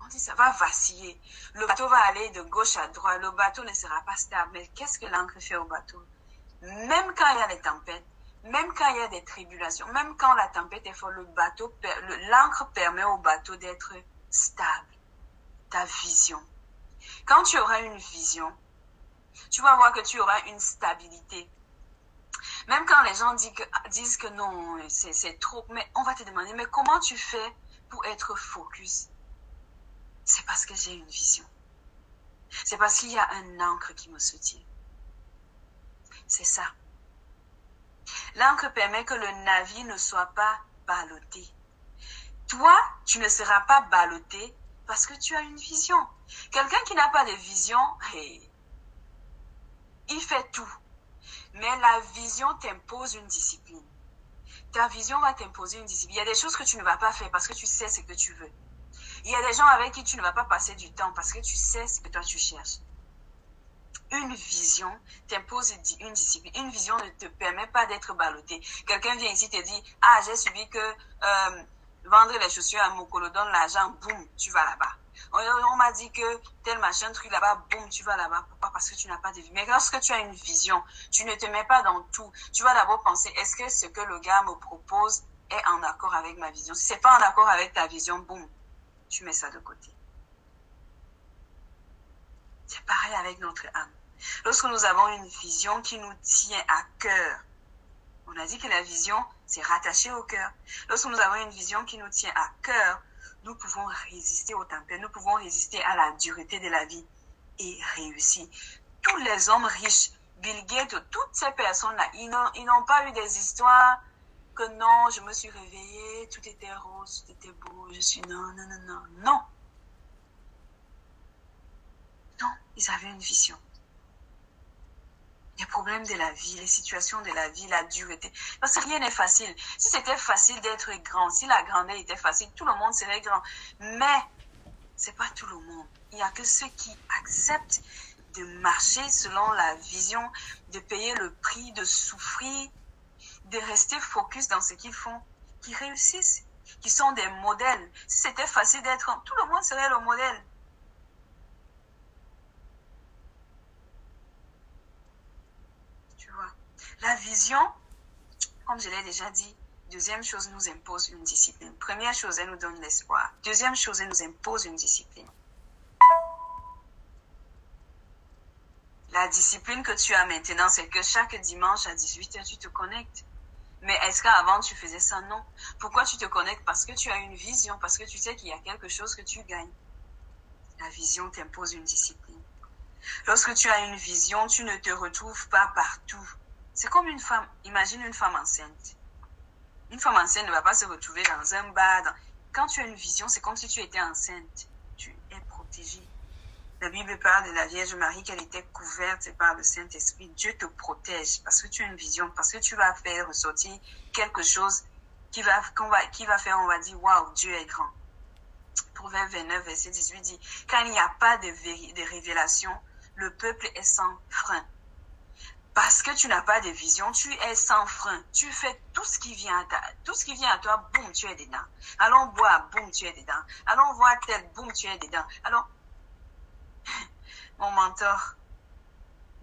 A: on dit ça va vaciller. Le bateau va aller de gauche à droite. Le bateau ne sera pas stable. Mais qu'est-ce que l'encre fait au bateau? Même quand il y a des tempêtes, même quand il y a des tribulations, même quand la tempête est forte, le bateau, l'encre permet au bateau d'être stable. Ta vision. Quand tu auras une vision, tu vas voir que tu auras une stabilité. Même quand les gens disent que, disent que non, c'est trop, mais on va te demander, mais comment tu fais pour être focus? C'est parce que j'ai une vision. C'est parce qu'il y a un encre qui me soutient. C'est ça. L'encre permet que le navire ne soit pas ballotté. Toi, tu ne seras pas ballotté parce que tu as une vision. Quelqu'un qui n'a pas de vision, il fait tout. Mais la vision t'impose une discipline. Ta vision va t'imposer une discipline. Il y a des choses que tu ne vas pas faire parce que tu sais ce que tu veux. Il y a des gens avec qui tu ne vas pas passer du temps parce que tu sais ce que toi tu cherches une vision t'impose une discipline. Une vision ne te permet pas d'être ballotté. Quelqu'un vient ici te dit, ah, j'ai subi que euh, vendre les chaussures à Mokolo donne l'argent, boum, tu vas là-bas. On, m'a dit que tel machin, truc là-bas, boum, tu vas là-bas. Pourquoi? Parce que tu n'as pas de vie. Mais lorsque tu as une vision, tu ne te mets pas dans tout. Tu vas d'abord penser, est-ce que ce que le gars me propose est en accord avec ma vision? Si c'est pas en accord avec ta vision, boum, tu mets ça de côté. C'est pareil avec notre âme. Lorsque nous avons une vision qui nous tient à cœur, on a dit que la vision, c'est rattaché au cœur. Lorsque nous avons une vision qui nous tient à cœur, nous pouvons résister aux tempêtes, nous pouvons résister à la dureté de la vie et réussir. Tous les hommes riches, Bill Gates, toutes ces personnes-là, ils n'ont pas eu des histoires que non, je me suis réveillée, tout était rose, tout était beau, je suis non, non, non, non, non. Non, ils avaient une vision les problèmes de la vie, les situations de la vie, la dureté. Parce que rien n'est facile. Si c'était facile d'être grand, si la grandeur était facile, tout le monde serait grand. Mais c'est pas tout le monde. Il y a que ceux qui acceptent de marcher selon la vision, de payer le prix, de souffrir, de rester focus dans ce qu'ils font, qui réussissent, qui sont des modèles. Si c'était facile d'être, tout le monde serait le modèle. La vision, comme je l'ai déjà dit, deuxième chose nous impose une discipline. Première chose, elle nous donne l'espoir. Deuxième chose, elle nous impose une discipline. La discipline que tu as maintenant, c'est que chaque dimanche à 18h, tu te connectes. Mais est-ce qu'avant tu faisais ça? Non. Pourquoi tu te connectes? Parce que tu as une vision, parce que tu sais qu'il y a quelque chose que tu gagnes. La vision t'impose une discipline. Lorsque tu as une vision, tu ne te retrouves pas partout. C'est comme une femme. Imagine une femme enceinte. Une femme enceinte ne va pas se retrouver dans un bar. Quand tu as une vision, c'est comme si tu étais enceinte. Tu es protégée. La Bible parle de la Vierge Marie qu'elle était couverte par le Saint-Esprit. Dieu te protège parce que tu as une vision, parce que tu vas faire ressortir quelque chose qui va, faire, on va dire, waouh, Dieu est grand. Proverbe 29, verset 18 dit, quand il n'y a pas de révélation, le peuple est sans frein. Parce que tu n'as pas de vision, tu es sans frein. Tu fais tout ce qui vient à, ta, tout ce qui vient à toi, boum, tu es dedans. Allons boire, boum, tu es dedans. Allons voir tel, boum, tu es dedans. Alors, mon mentor,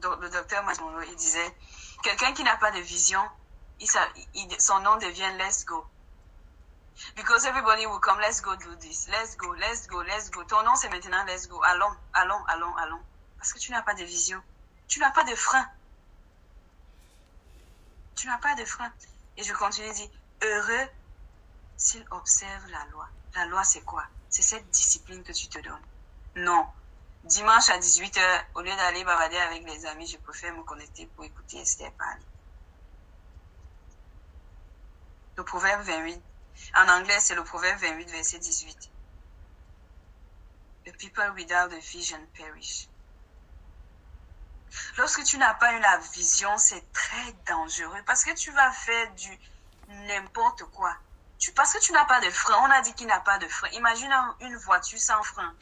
A: le docteur Masmono, il disait, quelqu'un qui n'a pas de vision, son nom devient Let's Go. Because everybody will come, let's go do this, let's go, let's go, let's go. Ton nom c'est maintenant let's go. Allons, allons, allons, allons. Parce que tu n'as pas de vision. Tu n'as pas de frein. Tu n'as pas de frein. Et je continue dire, heureux s'il observe la loi. La loi c'est quoi? C'est cette discipline que tu te donnes. Non. Dimanche à 18h, au lieu d'aller bavader avec les amis, je préfère me connecter pour écouter Esther. Le proverbe 28. En anglais, c'est le proverbe 28, verset 18. The people without a vision perish. Lorsque tu n'as pas eu la vision, c'est très dangereux parce que tu vas faire du n'importe quoi. Tu, parce que tu n'as pas de frein. On a dit qu'il n'a pas de frein. Imagine une voiture sans frein.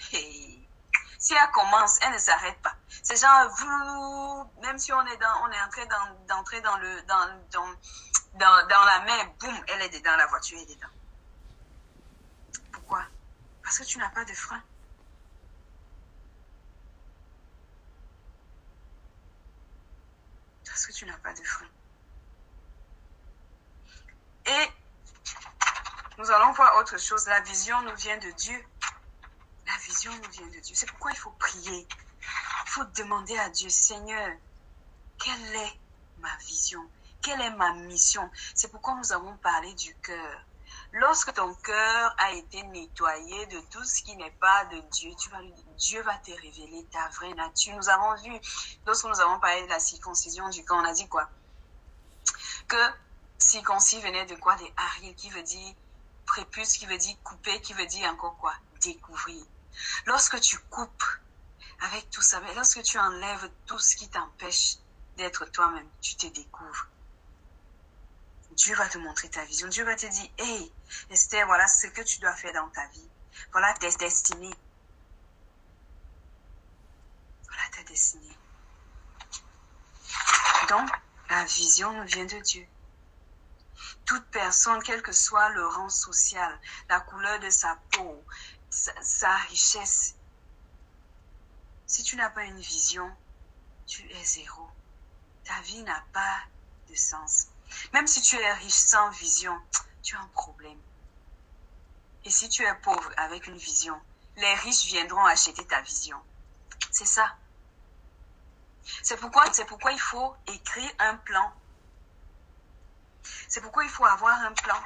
A: Si elle commence, elle ne s'arrête pas. C'est genre, même si on est dans, on est en train d'entrer dans dans, dans, dans, dans la mer, boum, elle est dedans, la voiture est dedans. Pourquoi? Parce que tu n'as pas de frein. Parce que tu n'as pas de frein. Et nous allons voir autre chose. La vision nous vient de Dieu. La vision nous vient de Dieu. C'est pourquoi il faut prier. Il faut demander à Dieu, Seigneur, quelle est ma vision? Quelle est ma mission? C'est pourquoi nous avons parlé du cœur. Lorsque ton cœur a été nettoyé de tout ce qui n'est pas de Dieu, tu vas Dieu va te révéler ta vraie nature. Nous avons vu, lorsque nous avons parlé de la circoncision du corps, on a dit quoi? Que circoncis venait de quoi? Des ariel, qui veut dire prépuce, qui veut dire couper, qui veut dire encore quoi? Découvrir. Lorsque tu coupes avec tout ça, mais lorsque tu enlèves tout ce qui t'empêche d'être toi-même, tu te découvres. Dieu va te montrer ta vision. Dieu va te dire, hey, Esther, voilà ce que tu dois faire dans ta vie. Voilà tes destinées. Voilà ta destinée. Donc, la vision nous vient de Dieu. Toute personne, quel que soit le rang social, la couleur de sa peau, sa richesse, si tu n'as pas une vision, tu es zéro. Ta vie n'a pas de sens. Même si tu es riche sans vision, tu as un problème. Et si tu es pauvre avec une vision, les riches viendront acheter ta vision. C'est ça. C'est pourquoi, pourquoi il faut écrire un plan. C'est pourquoi il faut avoir un plan.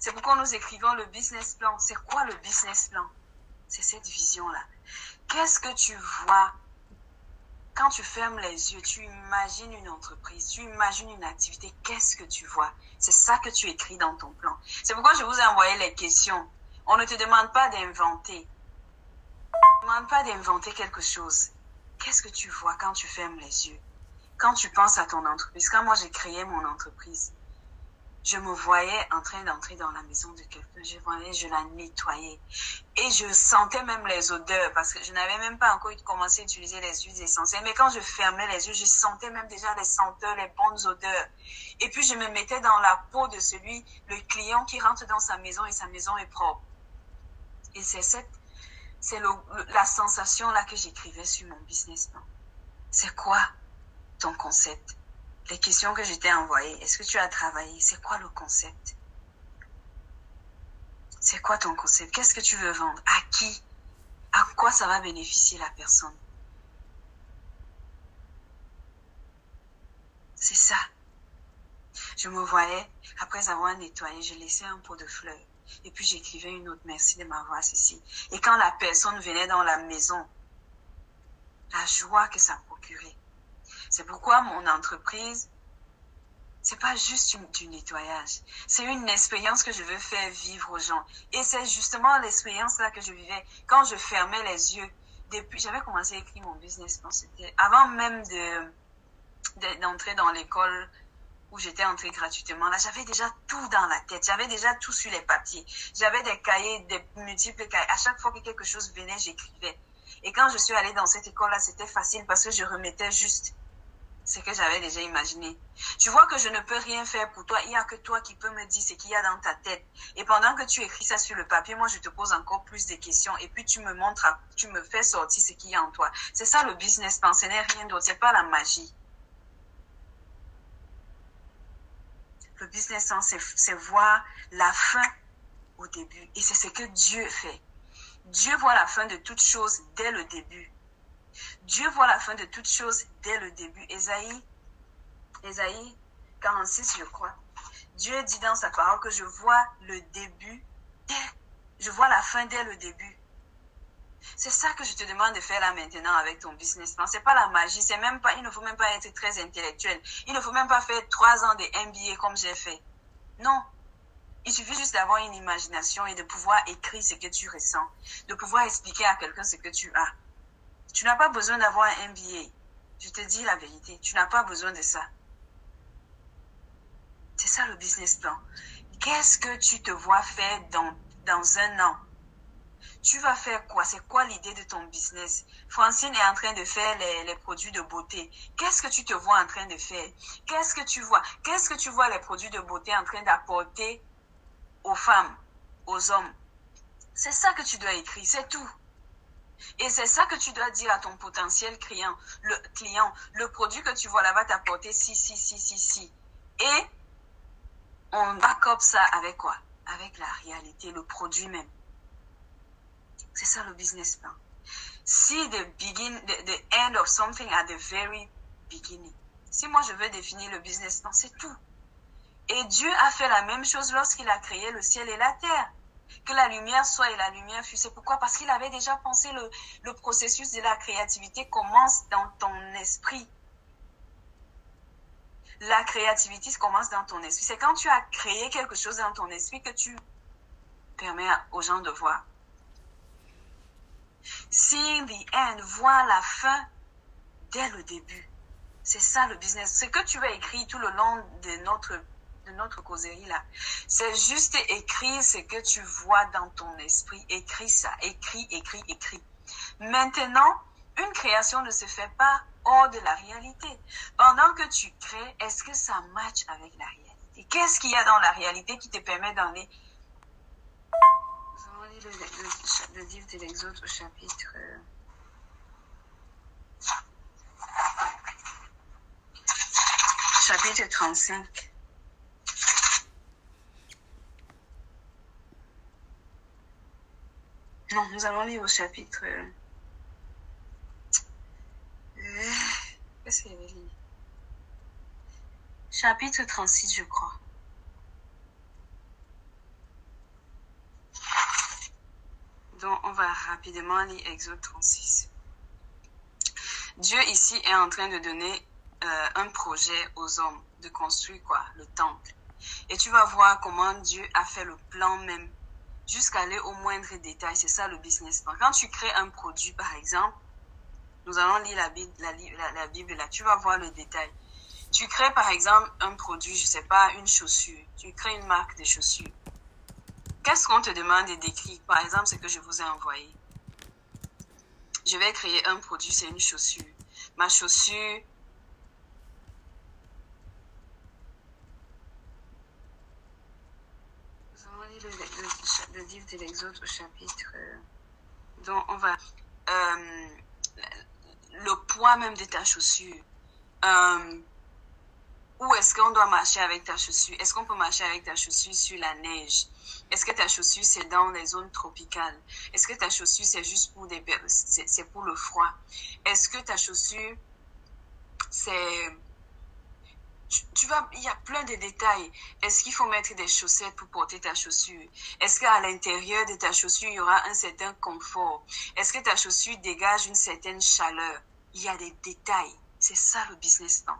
A: C'est pourquoi nous écrivons le business plan. C'est quoi le business plan? C'est cette vision-là. Qu'est-ce que tu vois quand tu fermes les yeux, tu imagines une entreprise, tu imagines une activité, qu'est-ce que tu vois? C'est ça que tu écris dans ton plan. C'est pourquoi je vous ai envoyé les questions. On ne te demande pas d'inventer. On ne te demande pas d'inventer quelque chose. Qu'est-ce que tu vois quand tu fermes les yeux? Quand tu penses à ton entreprise, quand moi j'ai créé mon entreprise, je me voyais en train d'entrer dans la maison de quelqu'un. Je voyais, je la nettoyais. Et je sentais même les odeurs parce que je n'avais même pas encore commencé à utiliser les huiles essentielles. Mais quand je fermais les yeux, je sentais même déjà les senteurs, les bonnes odeurs. Et puis je me mettais dans la peau de celui, le client qui rentre dans sa maison et sa maison est propre. Et c'est cette, c'est la sensation là que j'écrivais sur mon business plan. C'est quoi ton concept? Les questions que je t'ai envoyées, est-ce que tu as travaillé? C'est quoi le concept? C'est quoi ton concept? Qu'est-ce que tu veux vendre? À qui? À quoi ça va bénéficier la personne? C'est ça. Je me voyais, après avoir nettoyé, je laissais un pot de fleurs. Et puis j'écrivais une autre merci de m'avoir ceci. Et quand la personne venait dans la maison, la joie que ça procurait. C'est pourquoi mon entreprise, c'est pas juste du nettoyage. C'est une expérience que je veux faire vivre aux gens. Et c'est justement l'expérience là que je vivais quand je fermais les yeux. Depuis, j'avais commencé à écrire mon business plan. C'était avant même de, d'entrer dans l'école où j'étais entrée gratuitement, là, j'avais déjà tout dans la tête. J'avais déjà tout sur les papiers. J'avais des cahiers, des multiples cahiers. À chaque fois que quelque chose venait, j'écrivais. Et quand je suis allée dans cette école-là, c'était facile parce que je remettais juste ce que j'avais déjà imaginé. Tu vois que je ne peux rien faire pour toi. Il n'y a que toi qui peux me dire ce qu'il y a dans ta tête. Et pendant que tu écris ça sur le papier, moi, je te pose encore plus de questions. Et puis, tu me montres, tu me fais sortir ce qu'il y a en toi. C'est ça le business plan. Ce n'est rien d'autre. C'est pas la magie. Le business plan, c'est voir la fin au début. Et c'est ce que Dieu fait. Dieu voit la fin de toutes choses dès le début. Dieu voit la fin de toutes choses dès le début. Esaïe, Esaïe 46, je crois. Dieu dit dans sa parole que je vois le début je vois la fin dès le début. C'est ça que je te demande de faire là maintenant avec ton business plan. C'est pas la magie, c'est même pas, il ne faut même pas être très intellectuel. Il ne faut même pas faire trois ans de MBA comme j'ai fait. Non. Il suffit juste d'avoir une imagination et de pouvoir écrire ce que tu ressens, de pouvoir expliquer à quelqu'un ce que tu as. Tu n'as pas besoin d'avoir un MBA. Je te dis la vérité, tu n'as pas besoin de ça. C'est ça le business plan. Qu'est-ce que tu te vois faire dans, un an? Tu vas faire quoi? C'est quoi l'idée de ton business? Francine est en train de faire les, les produits de beauté. Qu'est-ce que tu te vois en train de faire? Qu'est-ce que tu vois? Qu'est-ce que tu vois les produits de beauté en train d'apporter aux femmes, aux hommes? C'est ça que tu dois écrire, c'est tout. Et c'est ça que tu dois dire à ton potentiel client. Le client, le produit que tu vois là va t'apporter si, si, si, si, si. Et on back ça avec quoi? Avec la réalité, le produit même. C'est ça le business plan. See the begin, the, the end of something at the very beginning. Si moi je veux définir le business plan, c'est tout. Et Dieu a fait la même chose lorsqu'il a créé le ciel et la terre que la lumière soit et la lumière fût. C'est pourquoi? Parce qu'il avait déjà pensé le, le processus de la créativité commence dans ton esprit. La créativité commence dans ton esprit. C'est quand tu as créé quelque chose dans ton esprit que tu permets aux gens de voir. Seeing the end, voir la fin dès le début. C'est ça le business. Ce que tu vas écrire tout le long de notre de notre causerie là. C'est juste écrire ce que tu vois dans ton esprit. Écris ça. Écris, écris, écris. Maintenant, une création ne se fait pas hors de la réalité. Pendant que tu crées, est-ce que ça match avec la réalité? Qu'est-ce qu'il y a dans la réalité qui te permet d'en aller Nous allons lire le, le, livre de l'Exode au chapitre... Chapitre 35. Non, nous allons lire au chapitre. Qu'est-ce qu'il y avait Chapitre 36, je crois. Donc, on va rapidement lire Exode 36. Dieu ici est en train de donner euh, un projet aux hommes de construire quoi? Le temple. Et tu vas voir comment Dieu a fait le plan même jusqu'à aller au moindre détail. C'est ça le business. Quand tu crées un produit, par exemple, nous allons lire la Bible, la, la, Bible là, tu vas voir le détail. Tu crées par exemple un produit, je sais pas, une chaussure. Tu crées une marque de chaussures. Qu'est-ce qu'on te demande d'écrire Par exemple, ce que je vous ai envoyé. Je vais créer un produit, c'est une chaussure. Ma chaussure, de l'Exode au chapitre. Euh, donc, on va. Euh, le poids même de ta chaussure. Euh, où est-ce qu'on doit marcher avec ta chaussure? Est-ce qu'on peut marcher avec ta chaussure sur la neige? Est-ce que ta chaussure c'est dans les zones tropicales? Est-ce que ta chaussure c'est juste pour des c'est pour le froid? Est-ce que ta chaussure c'est tu, vas, il y a plein de détails. Est-ce qu'il faut mettre des chaussettes pour porter ta chaussure? Est-ce qu'à l'intérieur de ta chaussure, il y aura un certain confort? Est-ce que ta chaussure dégage une certaine chaleur? Il y a des détails. C'est ça le business plan.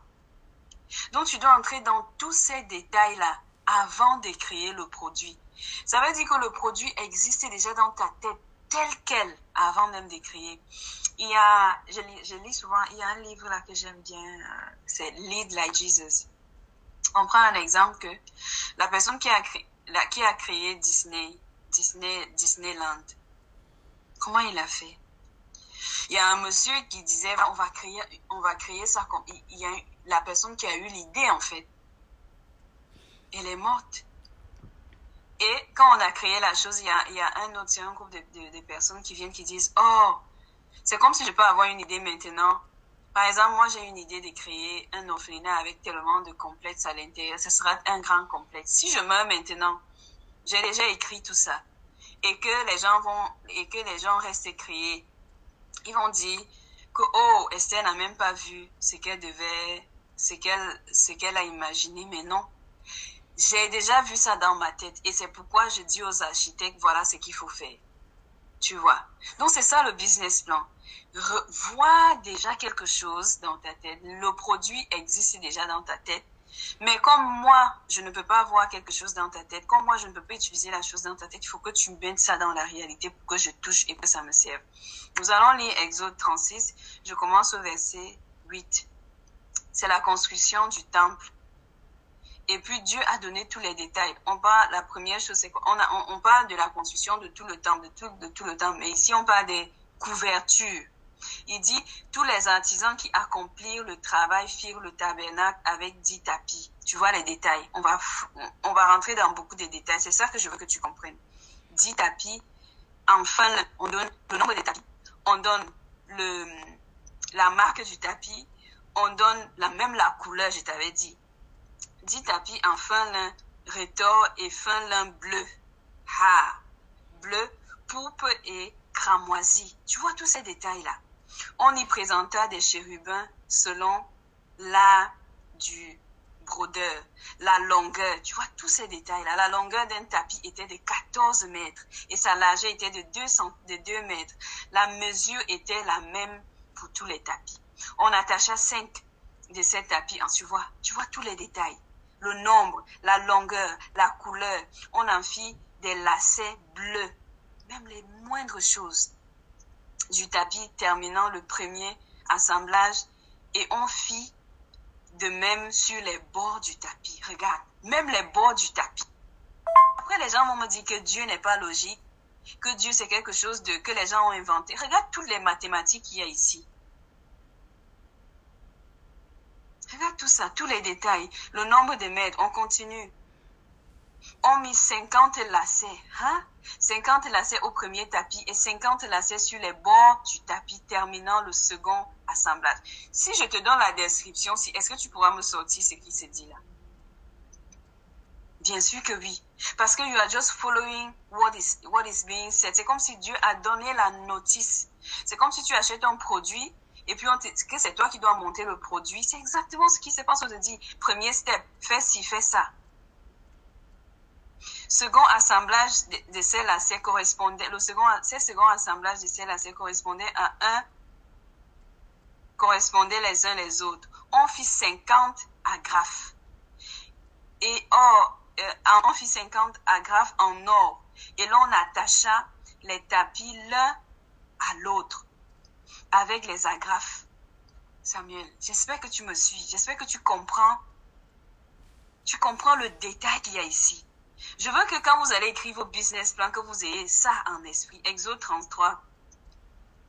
A: Donc, tu dois entrer dans tous ces détails-là avant de créer le produit. Ça veut dire que le produit existe déjà dans ta tête tel quel avant même de créer. Il y a, je lis, je lis souvent, il y a un livre là que j'aime bien, euh, c'est Lead Like Jesus. On prend un exemple que la personne qui a créé, la, qui a créé Disney, Disney, Disneyland, comment il a fait? Il y a un monsieur qui disait, on va créer, on va créer ça il y a la personne qui a eu l'idée en fait, elle est morte. Et quand on a créé la chose, il y a, il y a un autre, un groupe de, de, personnes qui viennent qui disent, oh, c'est comme si je peux avoir une idée maintenant. Par exemple, moi, j'ai une idée de créer un orphelinat avec tellement de complexes à l'intérieur. Ce sera un grand complexe. Si je meurs maintenant, j'ai déjà écrit tout ça. Et que les gens vont, et que les gens restent créés. Ils vont dire que, oh, Esther n'a même pas vu ce qu'elle devait, ce qu'elle, ce qu'elle a imaginé, mais non. J'ai déjà vu ça dans ma tête et c'est pourquoi je dis aux architectes, voilà ce qu'il faut faire. Tu vois. Donc c'est ça le business plan. Vois déjà quelque chose dans ta tête. Le produit existe déjà dans ta tête. Mais comme moi, je ne peux pas voir quelque chose dans ta tête, comme moi, je ne peux pas utiliser la chose dans ta tête, il faut que tu mettes ça dans la réalité pour que je touche et que ça me serve. Nous allons lire Exode 36. Je commence au verset 8. C'est la construction du temple et puis Dieu a donné tous les détails. On parle, la première chose, c'est qu'on on, on, parle de la construction de tout le temps, de tout, de tout le temps. Mais ici, on parle des couvertures. Il dit, tous les artisans qui accomplirent le travail firent le tabernacle avec dix tapis. Tu vois les détails. On va, on va rentrer dans beaucoup de détails. C'est ça que je veux que tu comprennes. Dix tapis. Enfin, on donne le nombre de tapis. On donne le, la marque du tapis. On donne la, même la couleur, je t'avais dit dit tapis en fin lin, rétor et fin lin bleu. Ha! Bleu, pourpre et cramoisi. Tu vois tous ces détails-là. On y présenta des chérubins selon la du brodeur, la longueur, tu vois tous ces détails-là. La longueur d'un tapis était de 14 mètres et sa largeur était de 2, de 2 mètres. La mesure était la même pour tous les tapis. On attacha 5 de ces tapis, tu vois, tu vois tous les détails le nombre, la longueur, la couleur. On en fit des lacets bleus, même les moindres choses du tapis terminant le premier assemblage et on fit de même sur les bords du tapis. Regarde, même les bords du tapis. Après, les gens vont me dire que Dieu n'est pas logique, que Dieu c'est quelque chose que les gens ont inventé. Regarde toutes les mathématiques qu'il y a ici. Regarde tout ça, tous les détails, le nombre de mètres, on continue. On mit 50 lacets, hein? 50 lacets au premier tapis et 50 lacets sur les bords du tapis terminant le second assemblage. Si je te donne la description, est-ce que tu pourras me sortir ce qui se dit là? Bien sûr que oui. Parce que you are just following what is, what is being said. C'est comme si Dieu a donné la notice. C'est comme si tu achètes un produit et puis on que c'est toi qui dois monter le produit. C'est exactement ce qui se passe. On te dit, premier step, fais ci, fais ça. Second assemblage de, ces lacets correspondait, le second, ces second assemblage de ces lacets correspondait à un, correspondaient les uns les autres. On fit 50 agrafes. Et or, euh, on fit 50 agrafes en or. Et l'on attacha les tapis l'un à l'autre avec les agrafes. Samuel, j'espère que tu me suis, j'espère que tu comprends. Tu comprends le détail qu'il y a ici. Je veux que quand vous allez écrire vos business plans, que vous ayez ça en esprit. Exode 33,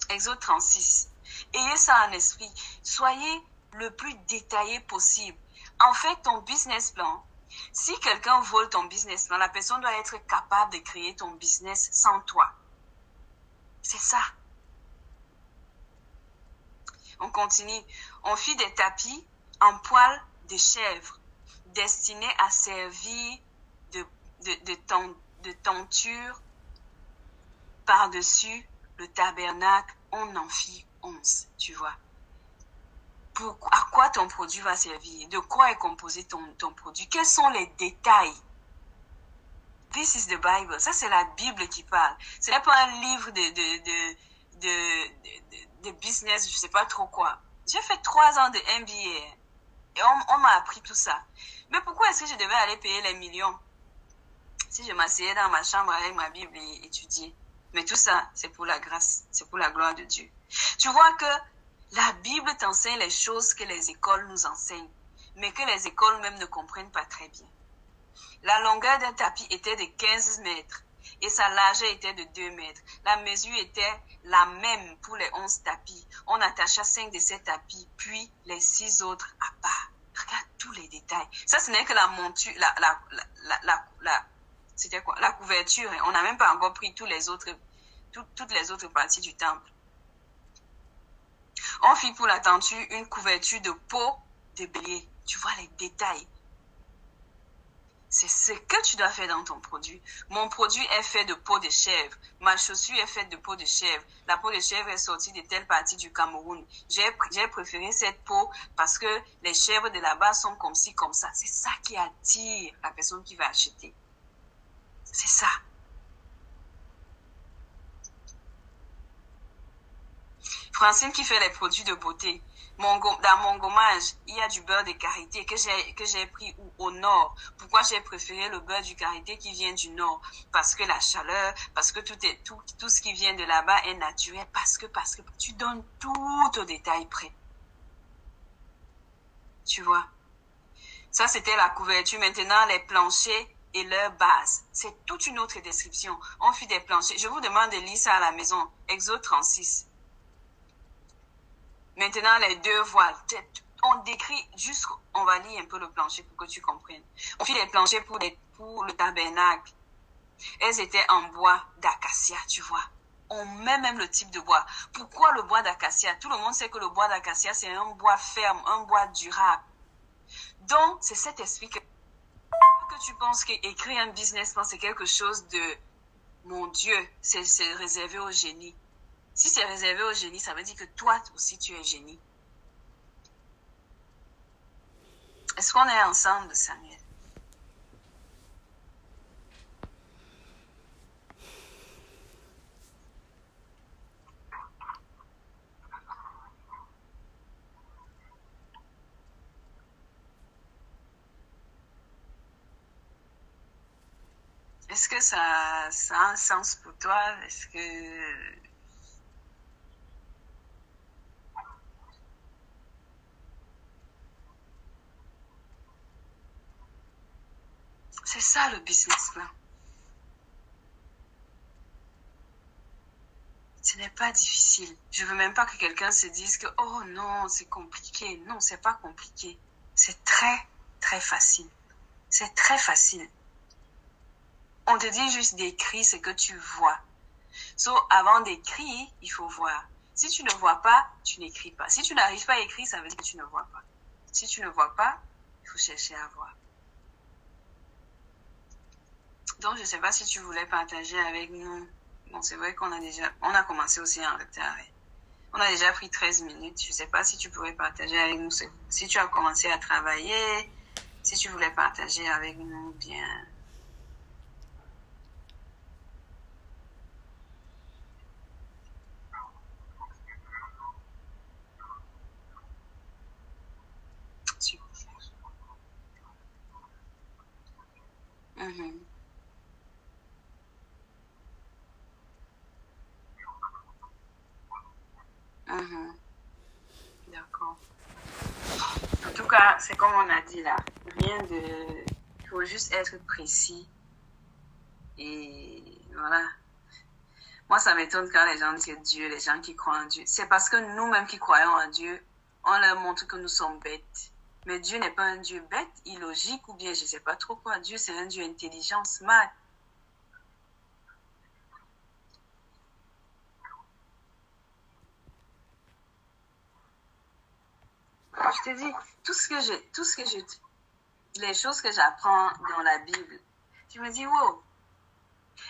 A: Exode 36. Ayez ça en esprit. Soyez le plus détaillé possible. En fait, ton business plan, si quelqu'un vole ton business plan, la personne doit être capable de créer ton business sans toi. C'est ça. On continue. On fit des tapis en poils de chèvre destinés à servir de, de, de, tenture par-dessus le tabernacle. On en fit onze, tu vois. Pour, à quoi ton produit va servir? De quoi est composé ton, ton produit? Quels sont les détails? This is the Bible. Ça, c'est la Bible qui parle. Ce n'est pas un livre de, de, de, de business, je sais pas trop quoi. J'ai fait trois ans de MBA et on, m'a appris tout ça. Mais pourquoi est-ce que je devais aller payer les millions? Si je m'asseyais dans ma chambre avec ma Bible et étudier Mais tout ça, c'est pour la grâce, c'est pour la gloire de Dieu. Tu vois que la Bible t'enseigne les choses que les écoles nous enseignent. mais que les écoles même ne comprennent pas très bien. La longueur d'un tapis était de 15 mètres et sa largeur était de 2 mètres. La mesure était la même pour les 11 tapis. On attacha 5 de ces tapis, puis les 6 autres à part. Regarde tous les détails. Ça, ce n'est que la monture, la, la, la, la c'était quoi? La couverture. On n'a même pas encore pris toutes les autres parties du temple. On fit pour la tenture une couverture de peau de bélier. Tu vois les détails. C'est ce que tu dois faire dans ton produit. Mon produit est fait de peau de chèvre. Ma chaussure est faite de peau de chèvre. La peau de chèvre est sortie de telle partie du Cameroun. J'ai préféré cette peau parce que les chèvres de là-bas sont comme ci, comme ça. C'est ça qui attire la personne qui va acheter. C'est ça. Francine qui fait les produits de beauté. Mon, dans mon gommage, il y a du beurre de karité que j'ai pris au nord. Pourquoi j'ai préféré le beurre du karité qui vient du nord? Parce que la chaleur, parce que tout est tout tout ce qui vient de là-bas est naturel. Parce que parce que tu donnes tout au détail près. Tu vois? Ça c'était la couverture. Maintenant les planchers et leur base. C'est toute une autre description. On fit des planchers. Je vous demande de lire ça à la maison. Exode 36. Maintenant, les deux voiles. On décrit juste, on va lire un peu le plancher pour que tu comprennes. On fit les planchers pour, les, pour le tabernacle. Elles étaient en bois d'acacia, tu vois. On met même le type de bois. Pourquoi le bois d'acacia? Tout le monde sait que le bois d'acacia, c'est un bois ferme, un bois durable. Donc, c'est cet esprit que, que tu penses qu'écrire un business c'est quelque chose de, mon Dieu, c'est réservé au génie. Si c'est réservé au génie, ça veut dire que toi aussi tu es génie. Est-ce qu'on est ensemble, Samuel? Est-ce que ça, a un sens pour toi? Est-ce que C'est ça le business plan. Ce n'est pas difficile. Je veux même pas que quelqu'un se dise que oh non, c'est compliqué. Non, c'est pas compliqué. C'est très très facile. C'est très facile. On te dit juste d'écrire ce que tu vois. So, avant d'écrire, il faut voir. Si tu ne vois pas, tu n'écris pas. Si tu n'arrives pas à écrire, ça veut dire que tu ne vois pas. Si tu ne vois pas, il faut chercher à voir. Donc, je ne sais pas si tu voulais partager avec nous. Bon, c'est vrai qu'on a déjà, on a commencé aussi en retard. On a déjà pris 13 minutes. Je ne sais pas si tu pourrais partager avec nous si tu as commencé à travailler, si tu voulais partager avec nous bien. Mm Mhm. D'accord. En tout cas, c'est comme on a dit là. Rien de. Il faut juste être précis. Et voilà. Moi, ça m'étonne quand les gens disent Dieu, les gens qui croient en Dieu. C'est parce que nous-mêmes qui croyons en Dieu, on leur montre que nous sommes bêtes. Mais Dieu n'est pas un Dieu bête, illogique, ou bien je ne sais pas trop quoi. Dieu, c'est un Dieu intelligent, smart. je te dis, tout ce que je, tout ce que je, les choses que j'apprends dans la Bible, je me dis, wow.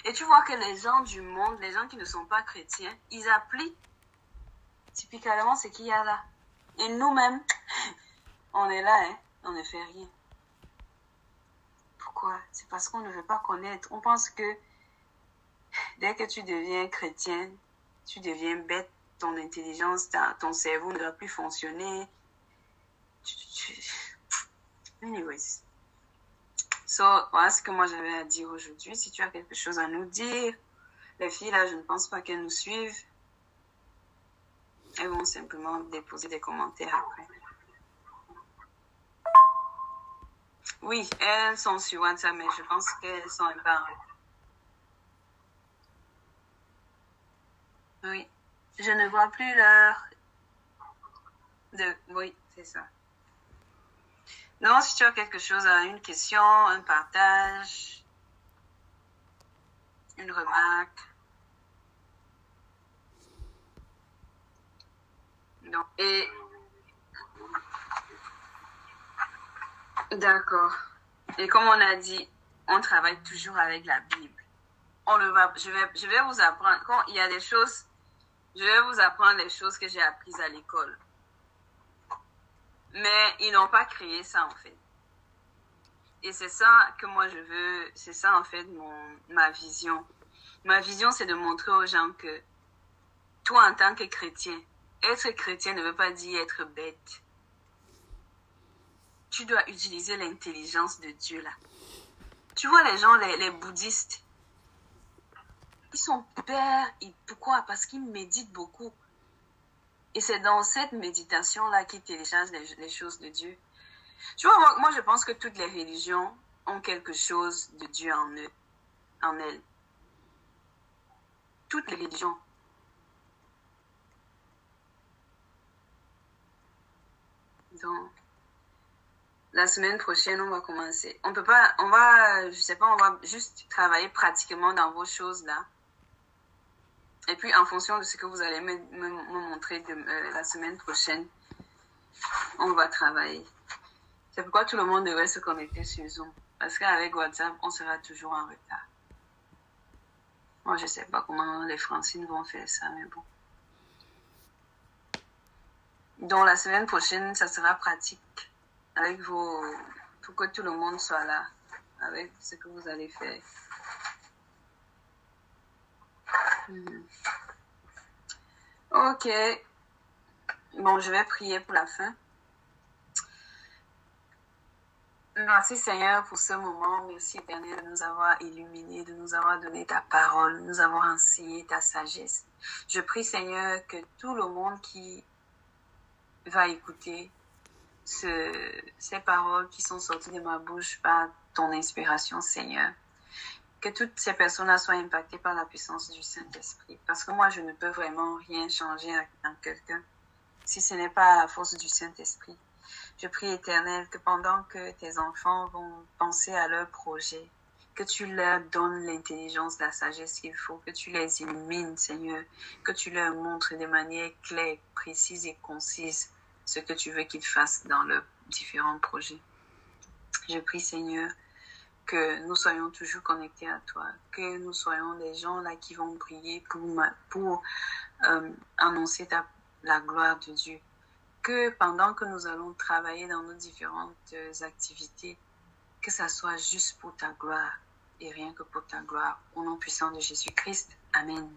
A: Et tu vois que les gens du monde, les gens qui ne sont pas chrétiens, ils appliquent typiquement ce qu'il y a là. Et nous-mêmes, on est là, hein, on ne fait rien. Pourquoi? C'est parce qu'on ne veut pas connaître. On pense que dès que tu deviens chrétien, tu deviens bête, ton intelligence, ton cerveau ne va plus fonctionner, Anyways. So, voilà ce que moi j'avais à dire aujourd'hui. Si tu as quelque chose à nous dire, les filles là, je ne pense pas qu'elles nous suivent. Elles vont simplement déposer des commentaires après. Oui, elles sont sur WhatsApp, mais je pense qu'elles sont retard. Oui. Je ne vois plus l'heure de... Oui, c'est ça. Non, si tu as quelque chose, une question, un partage, une remarque. Non. Et D'accord. Et comme on a dit, on travaille toujours avec la Bible. On le va, je vais, je vais vous apprendre, quand il y a des choses, je vais vous apprendre les choses que j'ai apprises à l'école. Mais ils n'ont pas créé ça, en fait. Et c'est ça que moi je veux, c'est ça, en fait, mon, ma vision. Ma vision, c'est de montrer aux gens que toi, en tant que chrétien, être chrétien ne veut pas dire être bête tu dois utiliser l'intelligence de Dieu là. Tu vois les gens, les, bouddhistes, ils sont pères. pourquoi? Parce qu'ils méditent beaucoup. Et c'est dans cette méditation-là qu'ils téléchargent les, choses de Dieu. Tu vois, moi, moi, je pense que toutes les religions ont quelque chose de Dieu en eux, en elles. Toutes les religions. Donc, la semaine prochaine, on va commencer. On peut pas, on va, je sais pas, on va juste travailler pratiquement dans vos choses là. Et puis, en fonction de ce que vous allez me, montrer de, euh, la semaine prochaine, on va travailler. C'est pourquoi tout le monde devrait se connecter sur Zoom. Parce qu'avec WhatsApp, on sera toujours en retard. Moi, je sais pas comment les Francines vont faire ça, mais bon. Donc, la semaine prochaine, ça sera pratique avec vos, pour que tout le monde soit là, avec ce que vous allez faire. Hmm. Ok. Bon, je vais prier pour la fin. Merci Seigneur pour ce moment. Merci Éternel de nous avoir illuminés, de nous avoir donné ta parole, de nous avoir enseigné ta sagesse. Je prie Seigneur que tout le monde qui va écouter ces paroles qui sont sorties de ma bouche par ton inspiration, Seigneur. Que toutes ces personnes-là soient impactées par la puissance du Saint-Esprit. Parce que moi, je ne peux vraiment rien changer en quelqu'un si ce n'est pas à la force du Saint-Esprit. Je prie, Éternel, que pendant que tes enfants vont penser à leur projet, que tu leur donnes l'intelligence, la sagesse qu'il faut, que tu les illumines, Seigneur, que tu leur montres de manière claire, précise et concise ce que tu veux qu'ils fassent dans leurs différents projets. Je prie Seigneur que nous soyons toujours connectés à toi, que nous soyons des gens là qui vont prier pour, pour euh, annoncer ta, la gloire de Dieu. Que pendant que nous allons travailler dans nos différentes euh, activités, que ça soit juste pour ta gloire et rien que pour ta gloire. Au nom puissant de Jésus-Christ. Amen.